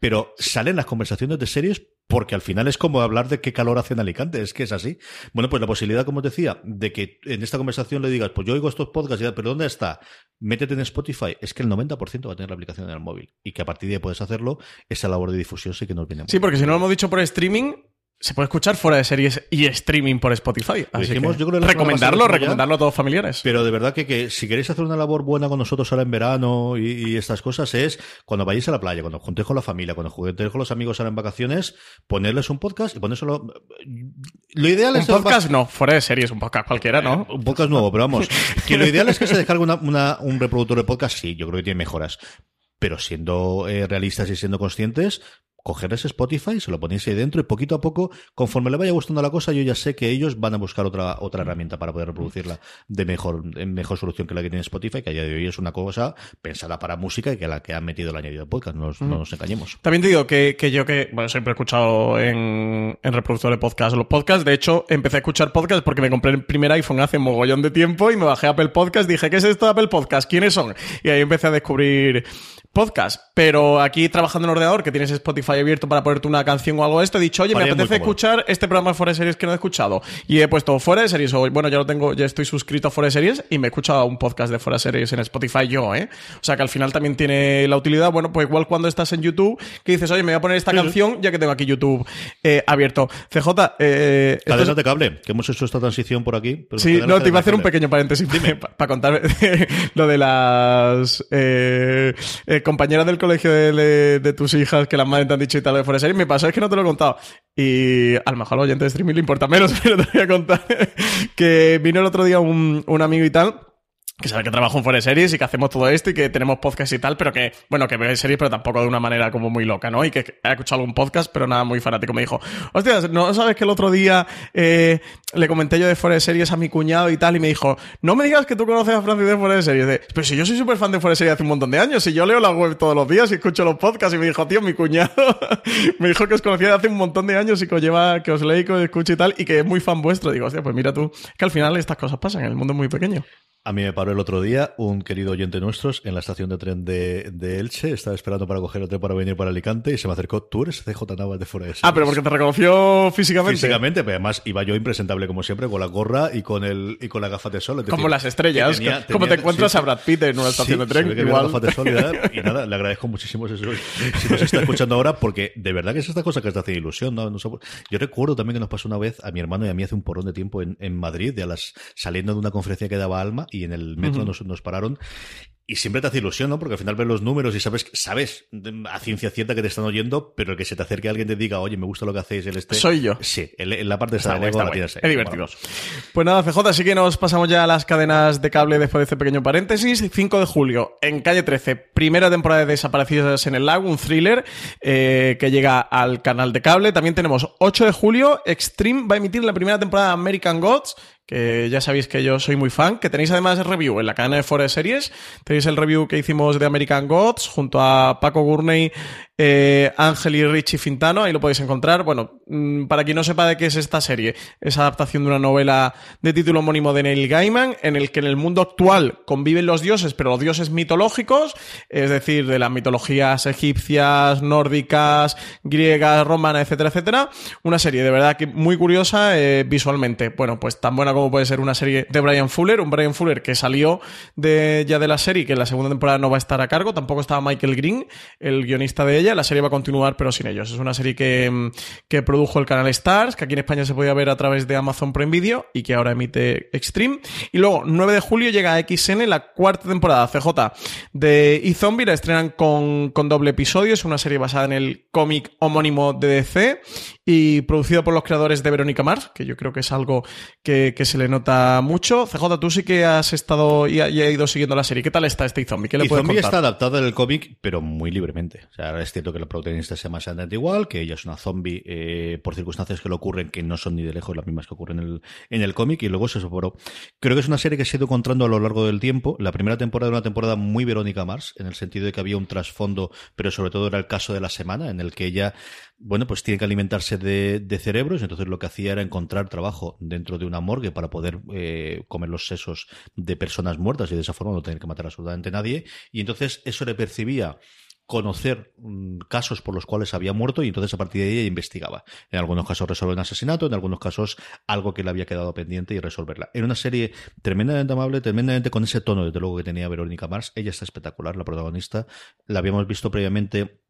pero salen las conversaciones de series porque al final es como hablar de qué calor hace en Alicante, es que es así. Bueno, pues la posibilidad, como os decía, de que en esta conversación le digas, pues yo oigo estos podcasts, y, pero ¿dónde está? Métete en Spotify, es que el 90% va a tener la aplicación en el móvil y que a partir de ahí puedes hacerlo, esa labor de difusión sí que nos viene Sí, porque si no lo hemos dicho por streaming, se puede escuchar fuera de series y streaming por Spotify. Así que recomendarlo, recomendarlo a todos familiares. Pero de verdad que, que, si queréis hacer una labor buena con nosotros ahora en verano y, estas cosas es cuando vayáis a la playa, cuando juntéis con la familia, cuando juntéis con los amigos ahora en vacaciones, ponerles un podcast y ponérselo. Lo ideal es. Un podcast no, fuera de series, un podcast cualquiera, ¿no? un podcast nuevo, pero vamos. que lo ideal es que se descargue una, un reproductor de podcast, sí, yo creo que tiene mejoras. Pero siendo eh, realistas y siendo conscientes, coger ese Spotify, se lo ponéis ahí dentro y poquito a poco, conforme le vaya gustando la cosa, yo ya sé que ellos van a buscar otra, otra herramienta para poder reproducirla de mejor, en mejor solución que la que tiene Spotify, que a día de hoy es una cosa pensada para música y que la que han metido el añadido podcast, no nos, no nos engañemos. También te digo que, que yo que, bueno, siempre he escuchado en, en reproductor de podcast los podcasts. De hecho, empecé a escuchar podcasts porque me compré el primer iPhone hace mogollón de tiempo y me bajé a Apple Podcast. Dije, ¿qué es esto de Apple Podcast? ¿Quiénes son? Y ahí empecé a descubrir podcast. Pero aquí trabajando en ordenador, que tienes Spotify abierto para ponerte una canción o algo de esto, he dicho, oye, Para me apetece escuchar este programa de Fuera de Series que no he escuchado. Y he puesto Fuera de Series, o bueno, ya lo tengo, ya estoy suscrito a Fuera de Series y me he escuchado un podcast de Fuera de Series en Spotify yo, ¿eh? O sea que al final también tiene la utilidad, bueno, pues igual cuando estás en YouTube, que dices, oye, me voy a poner esta canción ya que tengo aquí YouTube eh, abierto. CJ, eh, es- Cadenas de cable, que hemos hecho esta transición por aquí. pero Sí, no, te iba a hacer un pequeño paréntesis para contar lo de las eh, eh, compañeras del colegio de, de- de tus hijas que las madres dicho y tal de fuera serie. Me pasó es que no te lo he contado. Y a lo mejor al oyente de streaming le importa menos, pero te voy a contar que vino el otro día un, un amigo y tal que sabe que trabajo en Fuera de Series y que hacemos todo esto y que tenemos podcast y tal, pero que, bueno, que ve series, pero tampoco de una manera como muy loca, ¿no? Y que ha escuchado algún podcast, pero nada muy fanático. Me dijo, hostias, ¿no sabes que el otro día eh, le comenté yo de Fuera de Series a mi cuñado y tal? Y me dijo, no me digas que tú conoces a Francis de Fuera de Series. De, pero si yo soy súper fan de Fuera de Series hace un montón de años, y yo leo la web todos los días y escucho los podcasts, y me dijo, tío, mi cuñado me dijo que os conocía hace un montón de años y que os lleva, que os leí, que os escucho y tal, y que es muy fan vuestro. Digo, hostia, pues mira tú, que al final estas cosas pasan, el mundo es muy pequeño. A mí me paró el otro día un querido oyente nuestros en la estación de tren de, de Elche. Estaba esperando para coger el tren para venir para Alicante y se me acercó. Tú eres CJ Navas de fuera de Ah, pero porque te reconoció físicamente. Físicamente, pero además iba yo impresentable como siempre, con la gorra y con el y con la gafa de sol. Es Como las estrellas. tenía- como te encuentras sí, a Brad Pitt en una estación sí, de tren. se ve que igual. había gafas de sol y, nada, y nada, le agradezco muchísimo eso, si nos está escuchando ahora, porque de verdad que es esta cosa que te hace ilusión. ¿no? Yo recuerdo también que nos pasó una vez a mi hermano y a mí hace un porrón de tiempo en, en Madrid, de a las, saliendo de una conferencia que daba Alma y en el metro nos, nos pararon. Y siempre te hace ilusión, ¿no? Porque al final ves los números y sabes, sabes de- a ciencia cierta que te están oyendo, pero el que se te acerque a alguien te diga, oye, me gusta lo que hacéis, el este. Soy yo. Sí, en, la parte de Está está la tienes ahí. Es divertido. Pues nada, CJ, así que nos pasamos ya a las cadenas de cable después de este pequeño paréntesis. 5 de julio, en calle 13, primera temporada de Desaparecidos en el Lago, un thriller eh, que llega al canal de cable. También tenemos 8 de julio, Extreme va a emitir la primera temporada de American Gods, que ya sabéis que yo soy muy fan, que tenéis además el review en la cadena de Fora Series. Tenéis el review que hicimos de American Gods junto a Paco Gurney, eh, Ángel y Richie Fintano, ahí lo podéis encontrar. Bueno, mm, para quien no sepa de qué es esta serie, es adaptación de una novela de título homónimo de Neil Gaiman, en el que en el mundo actual conviven los dioses, pero los dioses mitológicos, es decir, de las mitologías egipcias, nórdicas, griegas, romanas, etcétera, etcétera. Una serie de verdad que muy curiosa eh, visualmente. Bueno, pues tan buena como puede ser una serie de Brian Fuller, un Brian Fuller que salió de, ya de la serie, que en la segunda temporada no va a estar a cargo, tampoco estaba Michael Green, el guionista de ella, la serie va a continuar pero sin ellos. Es una serie que, mm, que produjo el canal Stars, que aquí en España se podía ver a través de Amazon Prime Video y que ahora emite Extreme. Y luego, 9 de julio llega a XN la cuarta temporada CJ de eZombie, la estrenan con, con doble episodio, es una serie basada en el cómic homónimo de DC y producido por los creadores de Verónica Mars, que yo creo que es algo que, que se le nota mucho. CJ, tú sí que has estado y ha, y ha ido siguiendo la serie. ¿Qué tal está este zombie? ¿Qué le Y puedes Zombie contar? está adaptado en el cómic, pero muy libremente. O sea, es cierto que la protagonista se llama exactamente igual, que ella es una zombie eh, por circunstancias que le ocurren que no son ni de lejos las mismas que ocurren en el, en el cómic, y luego se separó. Creo que es una serie que se ha ido encontrando a lo largo del tiempo. La primera temporada era una temporada muy Verónica Mars, en el sentido de que había un trasfondo, pero sobre todo era el caso de la semana, en el que ella, bueno, pues tiene que alimentarse de, cerebros, entonces lo que hacía era encontrar trabajo dentro de una morgue para poder eh, comer los sesos de personas muertas y de esa forma no tener que matar absolutamente nadie. Y entonces eso le percibía conocer mm, casos por los cuales había muerto y entonces a partir de ahí investigaba. En algunos casos resolver un asesinato, en algunos casos algo que le había quedado pendiente y resolverla. Era una serie tremendamente amable, tremendamente con ese tono, desde luego, que tenía Verónica Mars. Ella está espectacular, la protagonista. La habíamos visto previamente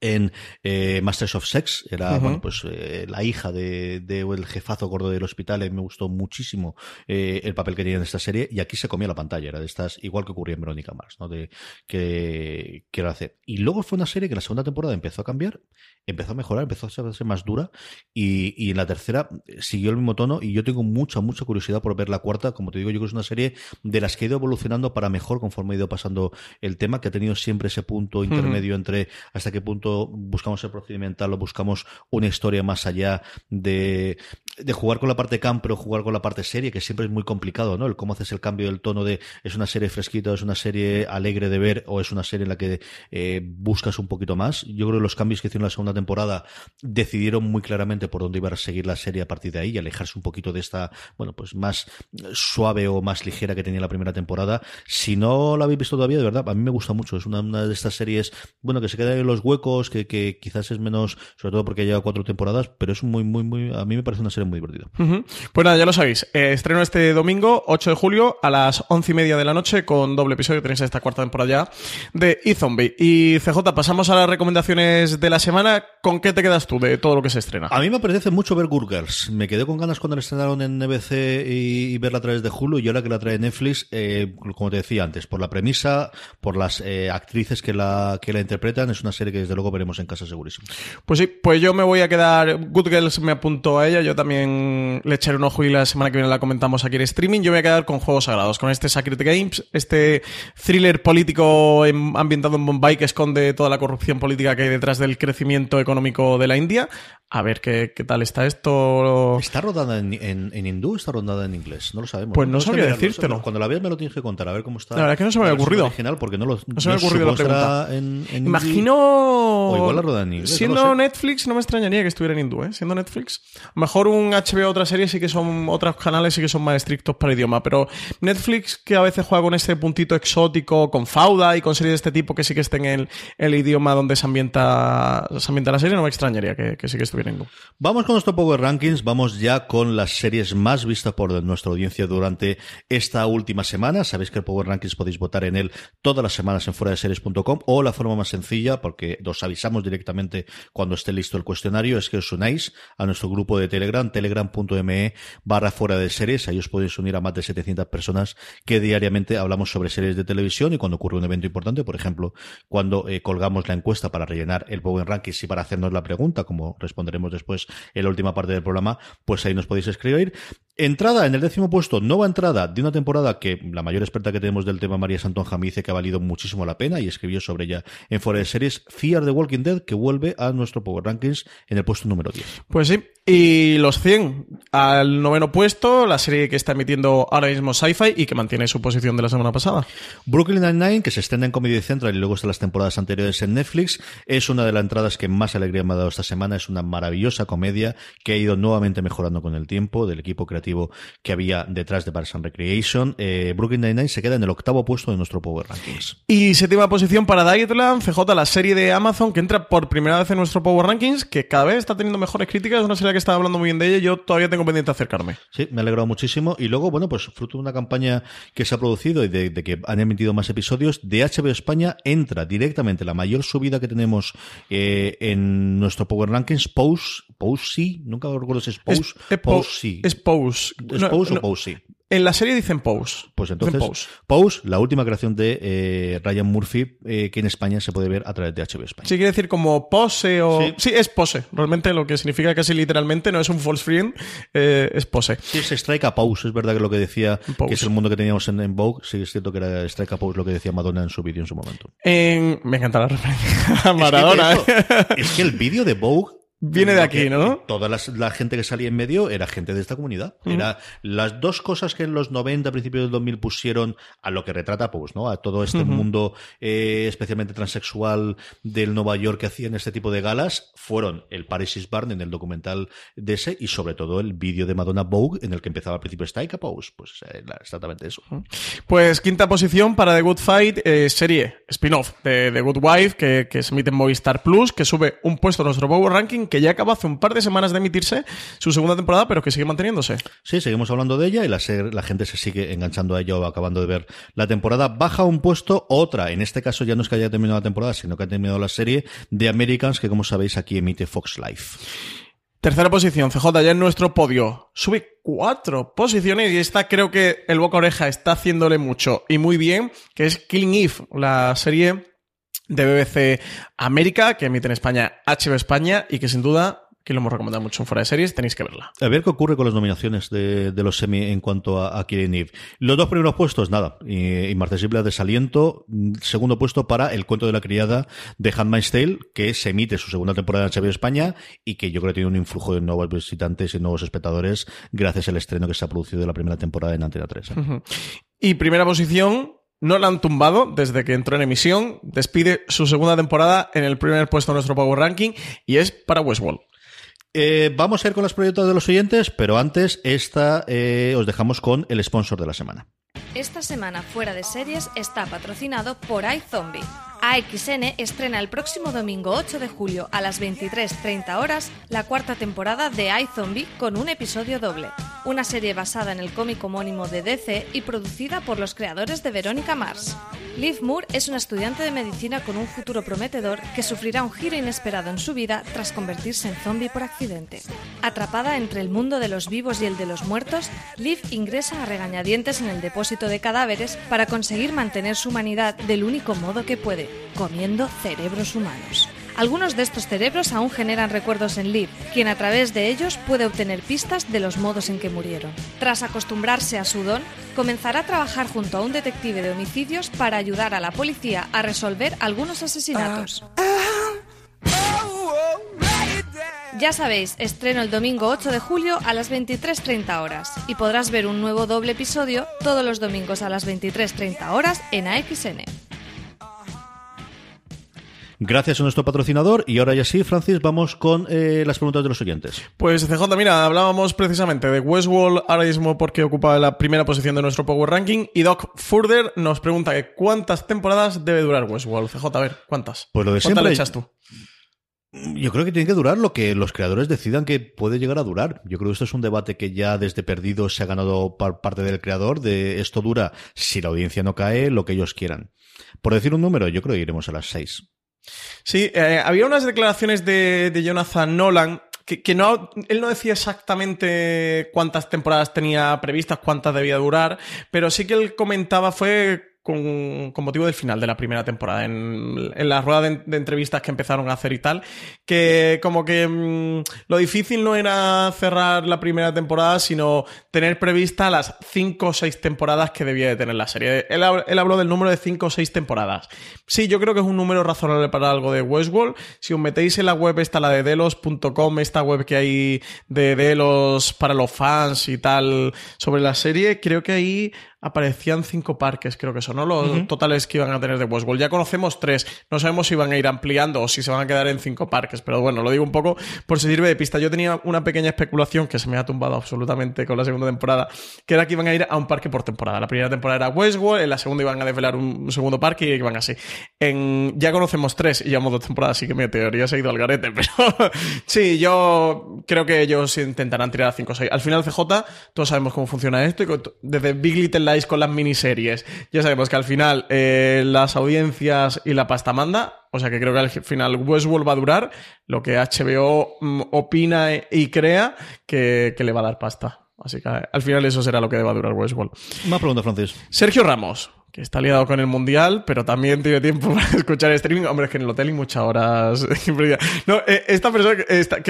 en eh, Masters of Sex, era bueno, pues eh, la hija de, de el jefazo gordo del hospital, y me gustó muchísimo eh, el papel que tenía en esta serie, y aquí se comía la pantalla, era de estas, igual que ocurría en Verónica Mars, ¿no? De que, era hacer. Y luego fue una serie que la segunda temporada empezó a cambiar, empezó a mejorar, empezó a ser más dura, y, y en la tercera eh, siguió el mismo tono, y yo tengo mucha, mucha curiosidad por ver la cuarta, como te digo, yo creo que es una serie de las que ha ido evolucionando para mejor conforme ha ido pasando el tema, que ha tenido siempre ese punto intermedio entre hasta qué punto buscamos el procedimental o buscamos una historia más allá de, de jugar con la parte camp, pero jugar con la parte serie, que siempre es muy complicado, ¿no? El cómo haces el cambio del tono de es una serie fresquita, es una serie alegre de ver o es una serie en la que eh, buscas un poquito más. Yo creo que los cambios que hicieron la segunda temporada decidieron muy claramente por dónde iba a seguir la serie a partir de ahí y alejarse un poquito de esta, bueno, pues más suave o más ligera que tenía la primera temporada. Si no la habéis visto todavía, de verdad, a mí me gusta mucho. Es una, una de estas series, bueno, que se queda en los huecos, que, que quizás es menos, sobre todo porque lleva cuatro temporadas, pero es muy, muy, muy, a mí me parece una serie muy divertida. Ujú. Pues nada, ya lo sabéis. Eh, estreno este domingo, 8 de julio, a las once y media de la noche, con doble episodio. Tenéis esta cuarta temporada ya de eZombie. Y CJ, pasamos a las recomendaciones de la semana. ¿Con qué te quedas tú de todo lo que se estrena? A mí me apetece mucho ver Good Girls. Me quedé con ganas cuando la estrenaron en NBC y, y verla a través de Hulu. Y ahora que la trae Netflix, eh, como te decía antes, por la premisa, por las eh, actrices que la, que la interpretan, es una serie que desde luego veremos en casa segurísimo. Pues sí, pues yo me voy a quedar. Good Girls me apunto a ella. Yo también le echaré un ojo y la semana que viene la comentamos aquí en streaming. Yo me voy a quedar con Juegos Sagrados, con este Sacred Games, este thriller político en- ambientado en Bombay que esconde toda la corrupción política que hay detrás del crecimiento económico de la India. A ver qué, qué tal está esto. ¿Está rodada en, en, en hindú o está rodada en inglés? No lo sabemos. Pues no sé sabría decírtelo. Cuando la veas me lo tienes que contar, a ver cómo está. La verdad es que no se me había ocurrido. original porque no lo No se me ha ocurrido la pregunta. en-. Imagino. O igual la rodan en inglés, no Siendo. Netflix, no me extrañaría que estuviera en hindú, ¿eh? Siendo Netflix. Mejor un HBO o otra serie sí que son. Otros canales sí que son más estrictos para el idioma. Pero Netflix, que a veces juega con ese puntito exótico, con Fauda y con series de este tipo que sí que estén en el, el idioma donde se ambienta, se ambienta la serie, no me extrañaría que, que sí que estuviera en hindú. Vamos con nuestro Power Rankings, vamos ya con las series más vistas por nuestra audiencia durante esta última semana. Sabéis que el Power Rankings podéis votar en él todas las semanas en fuera de series.com o la forma más sencilla, porque os avisamos directamente cuando esté listo el cuestionario, es que os unáis a nuestro grupo de Telegram, telegram.me barra fuera de series. Ahí os podéis unir a más de 700 personas que diariamente hablamos sobre series de televisión y cuando ocurre un evento importante, por ejemplo, cuando eh, colgamos la encuesta para rellenar el Power Rankings y para hacernos la pregunta, como responderemos después en la última parte del programa, pues ahí nos podéis escribir. Entrada en el décimo puesto, nueva entrada de una temporada que la mayor experta que tenemos del tema, María Santonja, me dice que ha valido muchísimo la pena y escribió sobre ella en Fuera de Series, Fear the Walking Dead, que vuelve a nuestro Power Rankings en el puesto número 10. Pues sí. Y los 100 al noveno puesto, la serie que está emitiendo ahora mismo Sci-Fi y que mantiene su posición de la semana pasada. Brooklyn Nine-Nine, que se estrena en Comedy Central y luego está las temporadas anteriores en Netflix, es una de las entradas que más alegría me ha dado esta semana. Es una maravillosa comedia que ha ido nuevamente mejorando con el tiempo del equipo creativo que había detrás de Parks and Recreation. Eh, Brooklyn Nine-Nine se queda en el octavo puesto de nuestro Power Rankings. Y séptima posición para Dietland, CJ, la serie de Amazon que entra por primera vez en nuestro Power Rankings, que cada vez está teniendo mejores críticas. Es una serie que estaba hablando muy bien de ella yo todavía tengo pendiente acercarme. Sí, me ha alegrado muchísimo. Y luego, bueno, pues fruto de una campaña que se ha producido y de, de que han emitido más episodios, de HBO España entra directamente la mayor subida que tenemos eh, en nuestro Power Rankings, Pose, Pose sí, nunca recuerdo si es Pose, Es- es po- Pose sí. Es Pose. ¿Es No, Pose no, o Pose sí? En la serie dicen Pose. Pues entonces, Pose. Pose, la última creación de eh, Ryan Murphy, eh, que en España se puede ver a través de HBO España. Sí, quiere decir como pose o... Sí. Sí, es pose. Realmente lo que significa casi literalmente no es un false friend, eh, es pose. Sí, es Strike a Pose, es verdad que lo que decía, Pose. que es el mundo que teníamos en, en Vogue, sí es cierto que era Strike a Pose lo que decía Madonna en su vídeo en su momento. En- Me encanta la referencia a Maradona. Es es que el vídeo de Vogue Viene de aquí, ¿no? Toda la, gente que salía en medio era gente de esta comunidad. Era las dos cosas que en los 90, principios del 2000 pusieron a lo que retrata Pose, ¿no? A todo este mundo eh, especialmente transexual del Nueva York que hacían este tipo de galas fueron el Paris is Burn en el documental de ese y sobre todo el vídeo de Madonna Vogue en el que empezaba al principio Strike a Pose. Pues era exactamente eso. Pues quinta posición para The Good Fight, eh, serie spin-off de The Good Wife, que, que se emite en Movistar Plus, que sube un puesto a nuestro Power Ranking, que ya acabó hace un par de semanas de emitirse su segunda temporada, pero que sigue manteniéndose. Sí, seguimos hablando de ella y la, gente se sigue enganchando a ella o acabando de ver la temporada. Baja un puesto, otra. En este caso ya no es que haya terminado la temporada, sino que ha terminado la serie de Americans, que como sabéis aquí emite Fox Life. Tercera posición, CJ, ya en nuestro podio. Sube cuatro posiciones y esta creo que el boca oreja está haciéndole mucho y muy bien, que es Killing Eve, la serie de BBC América que emite en España HBO España y que sin duda que lo hemos recomendado mucho en fuera de series, tenéis que verla. A ver qué ocurre con las nominaciones de, los semi en cuanto a, a Killing Eve. Los dos primeros puestos, nada, inmarcesible desaliento. Segundo puesto para El cuento de la criada de Handmaid's Tale, que se emite su segunda temporada en HBO España y que yo creo que tiene un influjo de nuevos visitantes y nuevos espectadores gracias al estreno que se ha producido de la primera temporada en Antena 3. ¿eh? Y primera posición, no la han tumbado desde que entró en emisión. Despide su segunda temporada en el primer puesto de nuestro Power Ranking y es para Westworld. Eh, vamos a ir con las proyectos de los oyentes, pero antes esta eh, os dejamos con el sponsor de la semana. Esta semana fuera de series está patrocinado por iZombie. AXN estrena el próximo domingo 8 de julio a las 23.30 horas la cuarta temporada de iZombie con un episodio doble, una serie basada en el cómic homónimo de DC y producida por los creadores de Verónica Mars. Liv Moore es una estudiante de medicina con un futuro prometedor que sufrirá un giro inesperado en su vida tras convertirse en zombie por accidente. Atrapada entre el mundo de los vivos y el de los muertos, Liv ingresa a regañadientes en el depósito de cadáveres para conseguir mantener su humanidad del único modo que puede, comiendo cerebros humanos. Algunos de estos cerebros aún generan recuerdos en Liv, quien a través de ellos puede obtener pistas de los modos en que murieron. Tras acostumbrarse a su don, comenzará a trabajar junto a un detective de homicidios para ayudar a la policía a resolver algunos asesinatos. Ya sabéis, estreno el domingo 8 de julio a las 23.30 horas y podrás ver un nuevo doble episodio todos los domingos a las 23.30 horas en AXN. Gracias a nuestro patrocinador. Y ahora ya sí, Francis, vamos con eh, las preguntas de los oyentes. Pues CJ, mira, hablábamos precisamente de Westworld ahora mismo porque ocupa la primera posición de nuestro Power Ranking. Y Doc Further nos pregunta que cuántas temporadas debe durar Westworld. CJ, a ver, ¿cuántas? Pues lo de siempre. le echas tú? Yo creo que tiene que durar lo que los creadores decidan que puede llegar a durar. Yo creo que esto es un debate que ya desde perdido se ha ganado por parte del creador de esto dura si la audiencia no cae, lo que ellos quieran. Por decir un número, yo creo que iremos a las seis. Sí, eh, había unas declaraciones de, Jonathan Nolan que, no, él no decía exactamente cuántas temporadas tenía previstas, cuántas debía durar, pero sí que él comentaba, fue con, motivo del final de la primera temporada, en, la rueda de, entrevistas que empezaron a hacer y tal, que como que mm, lo difícil no era cerrar la primera temporada, sino tener prevista las cinco o seis temporadas que debía de tener la serie. Él, él habló del número de cinco o seis temporadas. Sí, yo creo que es un número razonable para algo de Westworld. Si os metéis en la web esta, la de delos.com, esta web que hay de Delos para los fans y tal sobre la serie, creo que ahí aparecían cinco parques, creo que son, ¿no? Los totales que iban a tener de Westworld. Ya conocemos tres, no sabemos si van a ir ampliando o si se van a quedar en cinco parques, pero bueno, lo digo un poco por si sirve de pista. Yo tenía una pequeña especulación que se me ha tumbado absolutamente con la segunda temporada, que era que iban a ir a un parque por temporada. La primera temporada era Westworld, en la segunda iban a desvelar un segundo parque y iban así. En, ya conocemos tres y llevamos dos temporadas, así que mi teoría se ha ido al garete, pero sí, yo creo que ellos intentarán tirar a cinco o seis. Al final, CJ, todos sabemos cómo funciona esto y desde Big Little con las miniseries. Ya sabemos que al final eh, las audiencias y la pasta manda. O sea que creo que al final Westworld va a durar lo que HBO mm, opina y crea que, le va a dar pasta. Así que al final eso será lo que va a durar Westworld. Una pregunta, Francis. Sergio Ramos, que está liado con el Mundial, pero también tiene tiempo para escuchar streaming. Hombre, es que en el hotel hay muchas horas. no, eh, esta persona,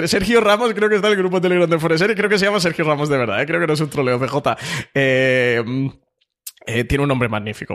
Sergio Ramos, creo que está en el grupo de Telegram de Foreser y creo que se llama Sergio Ramos de verdad. ¿eh? Creo que no es un troleo CJ. Eh, eh, tiene un nombre magnífico.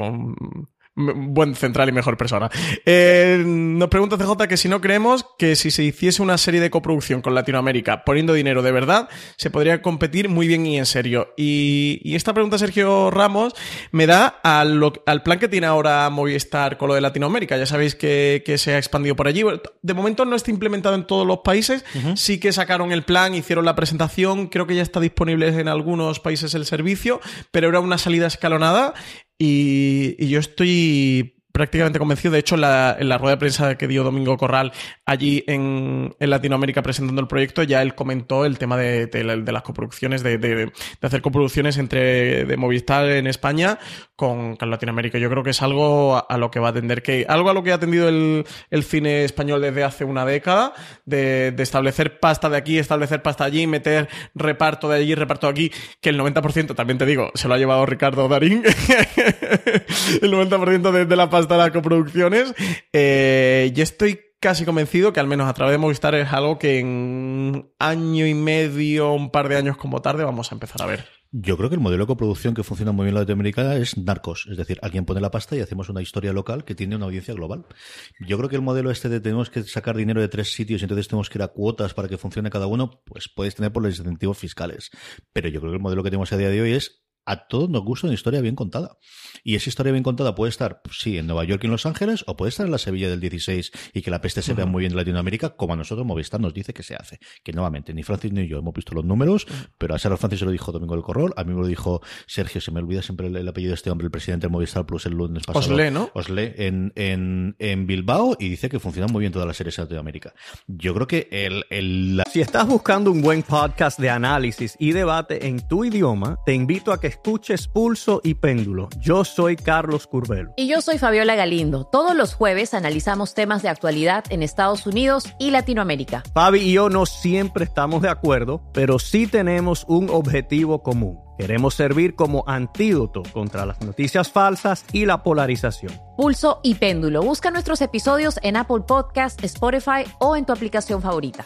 Buen central y mejor persona. Eh, nos pregunta CJ que si no creemos que si se hiciese una serie de coproducción con Latinoamérica poniendo dinero de verdad, se podría competir muy bien y en serio. Y, esta pregunta, Sergio Ramos, me da al, plan que tiene ahora Movistar con lo de Latinoamérica. Ya sabéis que, se ha expandido por allí. De momento no está implementado en todos los países. Sí que sacaron el plan, hicieron la presentación. Creo que ya está disponible en algunos países el servicio, pero era una salida escalonada y, yo estoy prácticamente convencido. De hecho, en la, rueda de prensa que dio Domingo Corral allí en, Latinoamérica presentando el proyecto, ya él comentó el tema de, las coproducciones, de, hacer coproducciones entre de Movistar en España con, Latinoamérica. Yo creo que es algo a, lo que va a atender, que algo a lo que ha atendido el, cine español desde hace una década, de, establecer pasta de aquí, establecer pasta allí, meter reparto de allí, reparto de aquí, que el 90%, también te digo, se lo ha llevado Ricardo Darín, el 90% de, de la pasta de las coproducciones. Eh, y estoy casi convencido que al menos a través de Movistar es algo que en año y medio, un par de años como tarde, vamos a empezar a ver. Yo creo que el modelo de coproducción que funciona muy bien en la Latinoamericana es Narcos. Es decir, alguien pone la pasta y hacemos una historia local que tiene una audiencia global. Yo creo que el modelo este de tenemos que sacar dinero de tres sitios y entonces tenemos que ir a cuotas para que funcione cada uno, pues puedes tener por los incentivos fiscales. Pero yo creo que el modelo que tenemos a día de hoy es a todos nos gusta una historia bien contada. Y esa historia bien contada puede estar, sí, en Nueva York y en Los Ángeles, o puede estar en la Sevilla del 16 y que la peste se vea muy bien en Latinoamérica, como a nosotros Movistar nos dice que se hace. Que nuevamente, ni Francis ni yo hemos visto los números, pero a Sarah Francis se lo dijo Domingo del Corrol, a mí me lo dijo Sergio, se me olvida siempre el, el apellido de este hombre, el presidente del Movistar Plus el lunes pasado. Osle, ¿no? Osle, en, en, en Bilbao, y dice que funcionan muy bien todas las series en Latinoamérica. Yo creo que el, el, la- Si estás buscando un buen podcast de análisis y debate en tu idioma, te invito a que escuches Pulso y Péndulo. Yo soy Carlos Curvelo. Y yo soy Fabiola Galindo. Todos los jueves analizamos temas de actualidad en Estados Unidos y Latinoamérica. Fabi y yo no siempre estamos de acuerdo, pero sí tenemos un objetivo común. Queremos servir como antídoto contra las noticias falsas y la polarización. Pulso y péndulo. Busca nuestros episodios en Apple Podcast, Spotify o en tu aplicación favorita.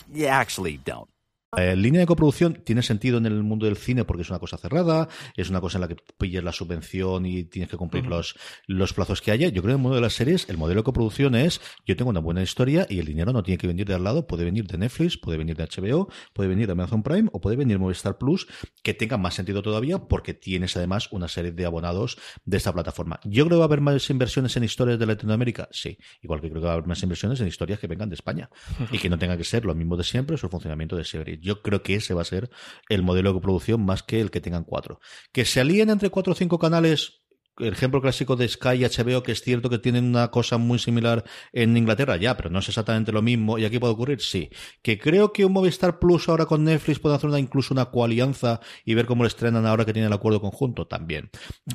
You actually don't. La línea de coproducción tiene sentido en el mundo del cine porque es una cosa cerrada, es una cosa en la que pilles la subvención y tienes que cumplir los, los plazos que haya. Yo creo que en el mundo de las series, el modelo de coproducción es yo tengo una buena historia y el dinero no tiene que venir de al lado, puede venir de Netflix, puede venir de HBO, puede venir de Amazon Prime o puede venir de Movistar Plus, que tenga más sentido todavía porque tienes además una serie de abonados de esta plataforma. Yo creo que va a haber más inversiones en historias de Latinoamérica, sí, igual que creo que va a haber más inversiones en historias que vengan de España y que no tenga que ser lo mismo de siempre, su funcionamiento de series. Yo creo que ese va a ser el modelo de coproducción más que el que tengan cuatro. Que se alíen entre cuatro o cinco canales el ejemplo clásico de Sky y HBO, que es cierto que tienen una cosa muy similar en Inglaterra, ya, pero no es exactamente lo mismo. ¿Y aquí puede ocurrir? Sí. Que creo que un Movistar Plus ahora con Netflix puede hacer una, incluso una coalianza y ver cómo lo estrenan ahora que tienen el acuerdo conjunto, también.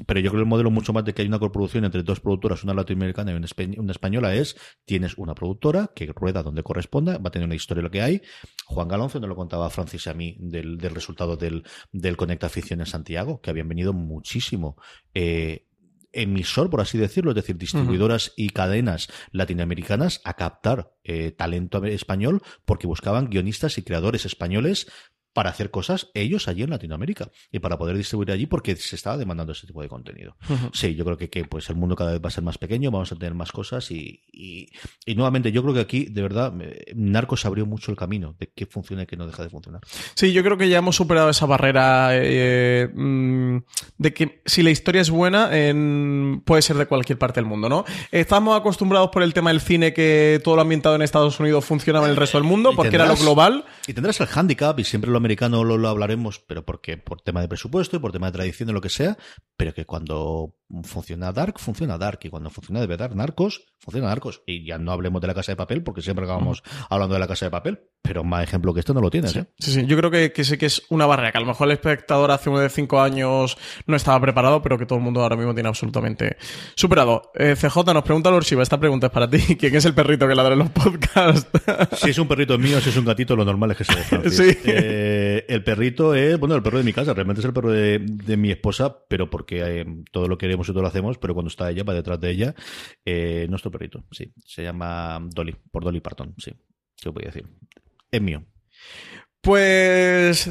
Pero yo creo que el modelo mucho más de que hay una coproducción entre dos productoras, una latinoamericana y una, española, es tienes una productora que rueda donde corresponda, va a tener una historia lo que hay. Juan Galonce nos lo contaba Francis y a mí del, del resultado del, del Conecta Afición en Santiago, que habían venido muchísimo. Eh, emisor, por así decirlo, es decir, distribuidoras y cadenas latinoamericanas a captar eh, talento español porque buscaban guionistas y creadores españoles para hacer cosas ellos allí en Latinoamérica y para poder distribuir allí porque se estaba demandando ese tipo de contenido. Sí, yo creo que, que, pues el mundo cada vez va a ser más pequeño, vamos a tener más cosas y, y, y nuevamente yo creo que aquí, de verdad, Narcos abrió mucho el camino de qué funciona y qué no deja de funcionar. Sí, yo creo que ya hemos superado esa barrera eh, mm, de que si la historia es buena, en- puede ser de cualquier parte del mundo, ¿no? Estamos acostumbrados por el tema del cine que todo lo ambientado en Estados Unidos funcionaba en el resto del mundo, porque era lo global. Y tendrás el handicap, y siempre lo americano lo, lo hablaremos, pero porque por tema de presupuesto y por tema de tradición de lo que sea, pero que cuando funciona Dark, funciona Dark, y cuando funciona de verdad Narcos, funciona Narcos. Y ya no hablemos de la casa de papel, porque siempre acabamos hablando de la casa de papel, pero más ejemplo que esto no lo tienes, ¿eh? Sí, sí, yo creo que, que sí que es una barrera, que a lo mejor el espectador hace uno de cinco años no estaba preparado, pero que todo el mundo ahora mismo tiene absolutamente superado. Eh, CJ nos pregunta Lord Shiva, esta pregunta es para ti. ¿Quién es el perrito que ladra en los podcasts? Si es un perrito mío, si es un gatito, lo normal es que Francis. Sí. Eh, el perrito es, bueno, el perro de mi casa, realmente es el perro de, de mi esposa, pero porque eh, todo lo queremos y todo lo hacemos, pero cuando está ella, va detrás de ella, eh, nuestro perrito, sí. Se llama Dolly, por Dolly Parton, sí. ¿Qué voy a decir? Es mío. Pues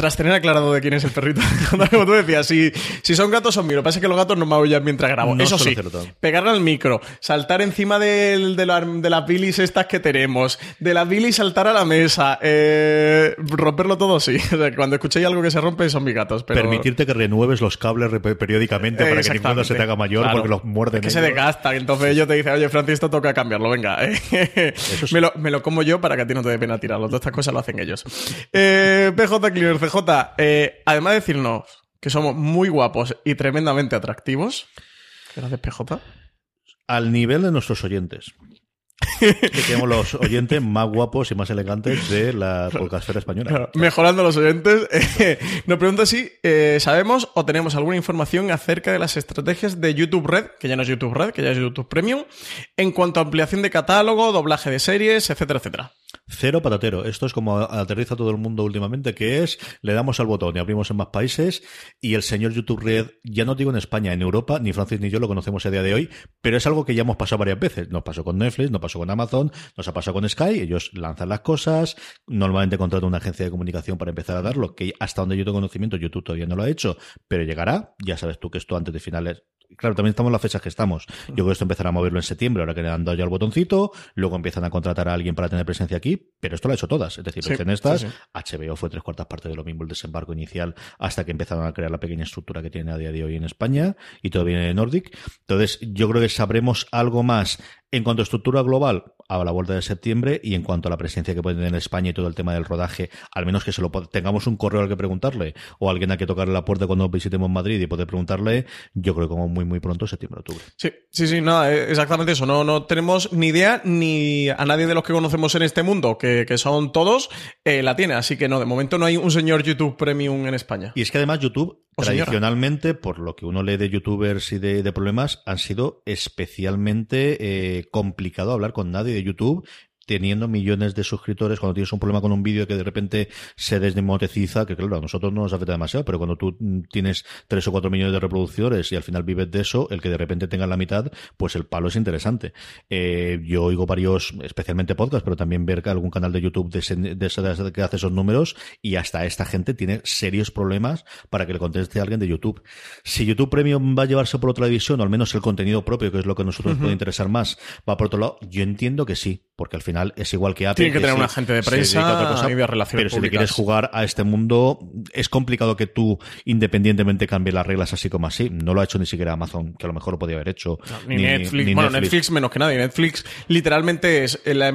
tras tener aclarado de quién es el perrito, como tú decías, si, si son gatos son míos. Lo que pasa es que los gatos no maullan mientras grabo. No Eso sí, pegarle al micro, saltar encima del- de, la- de las bilis estas que tenemos, de las bilis saltar a la mesa, eh, romperlo todo, sí. O sea, que cuando escuchéis algo que se rompe son mis gatos. Pero... Permitirte que renueves los cables periódicamente para que ninguno se te haga mayor Claro. porque los muerden. Es que se ellos. desgasta. y Entonces ellos te dicen, oye, Francis, esto toca cambiarlo, venga. sí. me, lo, me lo como yo para que a ti no te dé pena tirarlo. Todas estas cosas lo hacen ellos. Eh, PJ Cleaner, CJ, eh, además de decirnos que somos muy guapos y tremendamente atractivos, gracias PJ. Al nivel de nuestros oyentes. que tenemos los oyentes más guapos y más elegantes de la podcastera española. Claro, Mejorando los oyentes, eh, nos pregunta si eh, sabemos o tenemos alguna información acerca de las estrategias de YouTube Red, que ya no es YouTube Red, que ya es YouTube Premium, en cuanto a ampliación de catálogo, doblaje de series, etcétera, etcétera. Cero patatero. Esto es como aterriza todo el mundo últimamente, que es, le damos al botón y abrimos en más países y el señor YouTube Red, ya no digo en España, en Europa, ni Francis ni yo lo conocemos a día de hoy, pero es algo que ya hemos pasado varias veces. Nos pasó con Netflix, nos pasó con Amazon, nos ha pasado con Sky, ellos lanzan las cosas, normalmente contratan una agencia de comunicación para empezar a darlo, que hasta donde yo tengo conocimiento, YouTube todavía no lo ha hecho, pero llegará, ya sabes tú que esto antes de finales Claro, también estamos en las fechas que estamos. Yo creo que esto empezará a moverlo en septiembre, ahora que le han dado ya el botoncito, luego empiezan a contratar a alguien para tener presencia aquí, pero esto lo ha hecho todas. Es decir, Sí, en estas, sí, sí. HBO fue tres cuartas partes de lo mismo el desembarco inicial hasta que empezaron a crear la pequeña estructura que tiene a día de hoy en España y todo viene de Nordic. Entonces, yo creo que sabremos algo más en cuanto a estructura global a la vuelta de septiembre y en cuanto a la presencia que puede tener en España y todo el tema del rodaje, al menos que se lo tengamos un correo al que preguntarle o alguien a que tocarle la puerta cuando visitemos Madrid y poder preguntarle, yo creo que como muy muy pronto, septiembre, octubre. Sí, sí, sí, nada, eh, exactamente eso. No, no tenemos ni idea ni a nadie de los que conocemos en este mundo, que, que son todos, eh, la tiene. Así que no, de momento no hay un señor YouTube Premium en España. Y es que además YouTube, Tradicionalmente, por lo que uno lee de youtubers y de, de problemas, han sido especialmente eh, complicado hablar con nadie de YouTube teniendo millones de suscriptores, cuando tienes un problema con un vídeo que de repente se desmonetiza, que claro, a nosotros no nos afecta demasiado, pero cuando tú mm, tienes tres o cuatro millones de reproducciones y al final vives de eso, el que de repente tengas la mitad, pues el palo es interesante. Eh, yo oigo varios, especialmente podcasts, pero también ver que algún canal de YouTube de, ese- de ese- de ese- que hace esos números y hasta esta gente tiene serios problemas para que le conteste a alguien de YouTube. Si YouTube Premium va a llevarse por otra división, o al menos el contenido propio, que es lo que a nosotros nos puede interesar más, va por otro lado, yo entiendo que sí, porque al final es igual que Apple. Tiene que tener se- un agente de prensa y de relaciones Pero si públicas. quieres jugar a este mundo, es complicado que tú independientemente cambies las reglas así como así. No lo ha hecho ni siquiera Amazon, que a lo mejor lo podía haber hecho. Ni, Netflix. bueno, Netflix. menos que nadie. Netflix literalmente es la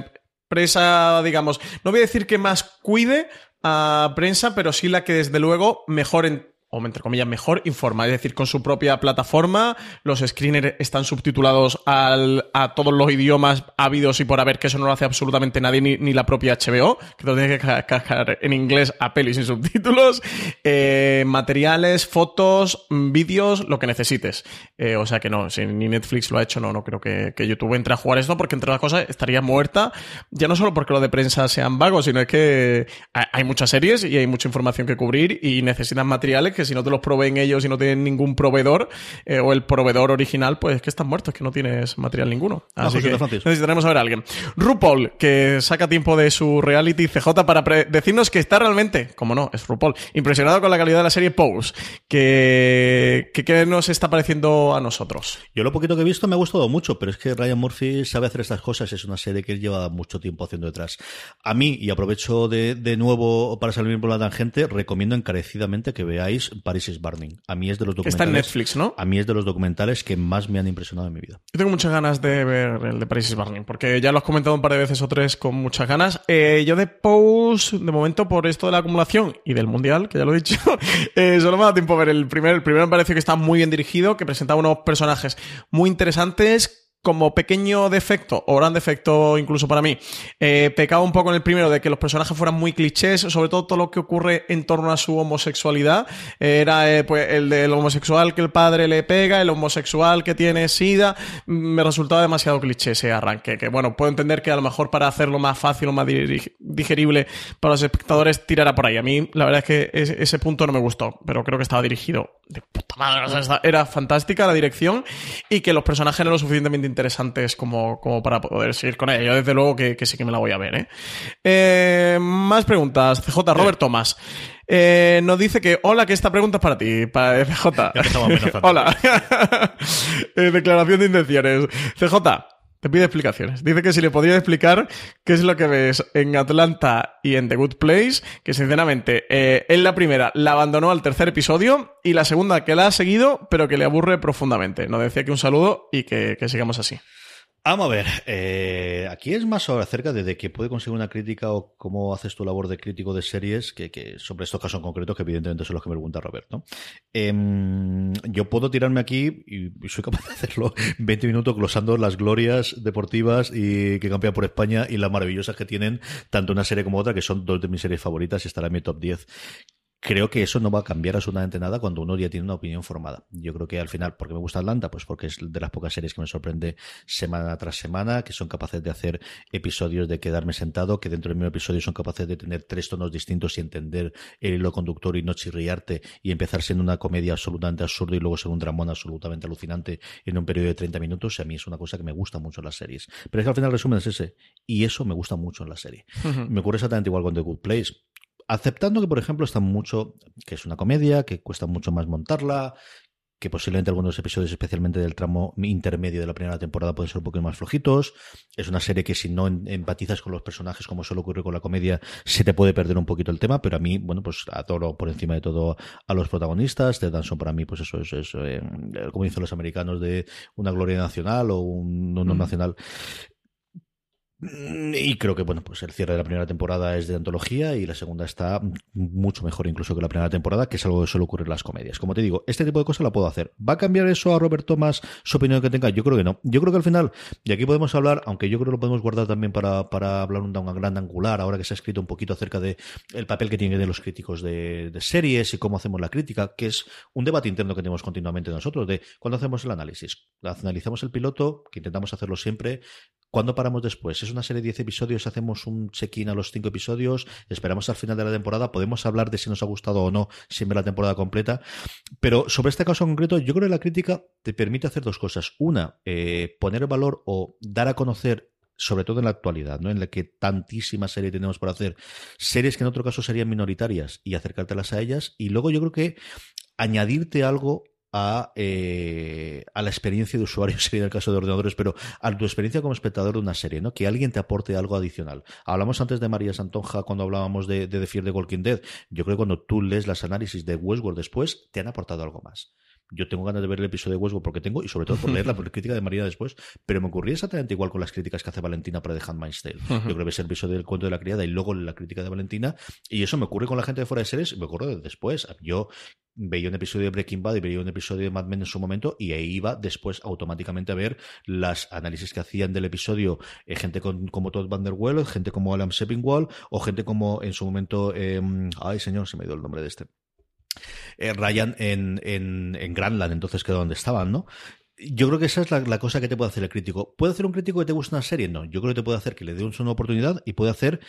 empresa, digamos, no voy a decir que más cuide a prensa, pero sí la que desde luego mejor en o entre comillas, mejor informa, es decir, con su propia plataforma, los screeners están subtitulados al- a todos los idiomas habidos y por haber, que eso no lo hace absolutamente nadie, ni, ni la propia HBO, que lo tienes que ca- cascar en inglés a peli sin subtítulos, eh, materiales, fotos, mm, vídeos, lo que necesites. Eh, o sea que no, si ni Netflix lo ha hecho, no, no creo que, que YouTube entre a jugar esto, porque entre otras cosas estaría muerta, ya no solo porque lo de prensa sean vagos, sino es que hay muchas series y hay mucha información que cubrir y necesitan materiales que si no te los proveen ellos y no tienen ningún proveedor, eh, o el proveedor original, pues es que están muertos, es que no tienes material ninguno. Así que Francis. necesitaremos saber a alguien. RuPaul, que saca tiempo de su reality CJ para decirnos que está realmente, como no, es RuPaul, impresionado con la calidad de la serie Pose. Que, que, ¿Qué nos está pareciendo a nosotros? Yo lo poquito que he visto me ha gustado mucho, pero es que Ryan Murphy sabe hacer estas cosas. Es una serie que él lleva mucho tiempo haciendo detrás. A mí, y aprovecho de, de nuevo para salir por la tangente, recomiendo encarecidamente que veáis Paris is Burning. A mí es de los documentales. está en Netflix, ¿no? A mí es de los documentales que más me han impresionado en mi vida. Yo tengo muchas ganas de ver el de Paris is Burning, porque ya lo has comentado un par de veces o tres con muchas ganas. Eh, yo de Pose, de momento, por esto de la acumulación y del Mundial, que ya lo he dicho, eh, solo me ha dado tiempo a ver el primero. El primero me pareció que está muy bien dirigido, que presentaba unos personajes muy interesantes. Como pequeño defecto, o gran defecto incluso para mí, eh, pecaba un poco en el primero de que los personajes fueran muy clichés, sobre todo todo lo que ocurre en torno a su homosexualidad. Era eh, pues, el del homosexual que el padre le pega, el homosexual que tiene sida. Me resultaba demasiado cliché ese arranque. Que bueno, puedo entender que a lo mejor para hacerlo más fácil o más digerible para los espectadores tirara por ahí. A mí, la verdad es que ese, punto no me gustó, pero creo que estaba dirigido de puta madre. O sea, era fantástica la dirección y que los personajes eran lo suficientemente interesantes como, como para poder seguir con ella. Yo, desde luego, que, que sí que me la voy a ver. ¿eh? Eh, más preguntas. CJ Robert Thomas. Eh, nos dice que, hola, que esta pregunta es para ti, para CJ. Ya hola. Eh, declaración de intenciones. CJ, te pide explicaciones. Dice que si le podría explicar qué es lo que ves en Atlanta y en The Good Place, que sinceramente, eh, él la primera la abandonó al tercer episodio y la segunda que la ha seguido, pero que le aburre profundamente. Nos decía que un saludo y que sigamos así. Vamos a ver, eh, aquí es más acerca de, de que puede conseguir una crítica o cómo haces tu labor de crítico de series que, sobre estos casos en concreto, que evidentemente son los que me pregunta Robert. ¿no? Em, yo puedo tirarme aquí, y soy capaz de hacerlo, 20 minutos glosando las glorias deportivas y que campean por España y las maravillosas que tienen tanto una serie como otra, que son dos de mis series favoritas y estará en mi top 10 creo que eso no va a cambiar absolutamente nada cuando uno ya tiene una opinión formada. Yo creo que al final, ¿por qué me gusta Atlanta? Pues porque es de las pocas series que me sorprende semana tras semana, que son capaces de hacer episodios de quedarme sentado, que dentro del mismo episodio son capaces de tener tres tonos distintos y entender el hilo conductor y no chirriarte y empezar siendo una comedia absolutamente absurda y luego ser un dramón absolutamente alucinante en un periodo de 30 minutos. Y a mí es una cosa que me gusta mucho en las series. Pero es que al final el resumen es ese. Y eso me gusta mucho en la serie. Me ocurre exactamente igual con The Good Place aceptando que, por ejemplo, está mucho, que es una comedia, que cuesta mucho más montarla, que posiblemente algunos episodios, especialmente del tramo intermedio de la primera temporada, pueden ser un poco más flojitos. Es una serie que si no empatizas con los personajes, como suele ocurrir con la comedia, se te puede perder un poquito el tema, pero a mí, bueno, pues adoro por encima de todo a los protagonistas. Ted Danson para mí, pues eso es, eh, como dicen los americanos, de una gloria nacional o un honor nacional. Mm, y creo que, bueno, pues el cierre de la primera temporada es de antología y la segunda está mucho mejor incluso que la primera temporada, que es algo que suele ocurrir en las comedias. Como te digo, este tipo de cosas la puedo hacer. ¿Va a cambiar eso a Robert Thomas su opinión que tenga? Yo creo que no. Yo creo que al final, y aquí podemos hablar, aunque yo creo que lo podemos guardar también para, para hablar un, un gran angular, ahora que se ha escrito un poquito acerca de el papel que tienen los críticos de, de series y cómo hacemos la crítica, que es un debate interno que tenemos continuamente nosotros, de cuando hacemos el análisis. Analizamos el piloto, que intentamos hacerlo siempre, ¿Cuándo paramos después? ¿Es una serie de 10 episodios? ¿Hacemos un check-in a los 5 episodios? ¿Esperamos al final de la temporada? ¿Podemos hablar de si nos ha gustado o no ver la temporada completa? Pero sobre este caso concreto, yo creo que la crítica te permite hacer dos cosas. Una, eh, poner valor o dar a conocer sobre todo en la actualidad, ¿no? En la que tantísima serie tenemos por hacer, series que en otro caso serían minoritarias y acercártelas a ellas. Y luego yo creo que añadirte algo a, eh, a la experiencia de usuario, sería en el caso de ordenadores, pero a tu experiencia como espectador de una serie, ¿no? Que alguien te aporte algo adicional. Hablamos antes de María Santonja cuando hablábamos de, de The Fear de Walking Dead. Yo creo que cuando tú lees las análisis de Westworld después, te han aportado algo más. Yo tengo ganas de ver el episodio de Westworld porque tengo, y sobre todo por leer la crítica de María después, pero me ocurría exactamente igual con las críticas que hace Valentina para The Handmaid's Tale. Yo creo que es el episodio del cuento de la criada y luego la crítica de Valentina, y eso me ocurre con la gente de fuera de series, me ocurre después. Yo veía un episodio de Breaking Bad y veía un episodio de Mad Men en su momento y ahí iba después automáticamente a ver las análisis que hacían del episodio eh, gente como Todd Van Der Well, gente como Alan Sepinwall o gente como en su momento em, ay señor, se me dio el nombre de este eh, Ryan en, en, en Grandland, entonces que donde estaban, ¿no? Yo creo que esa es la, cosa que te puede hacer el crítico. ¿Puede hacer un crítico que te guste una serie? No. Yo creo que te puede hacer que le dé una oportunidad y puede hacer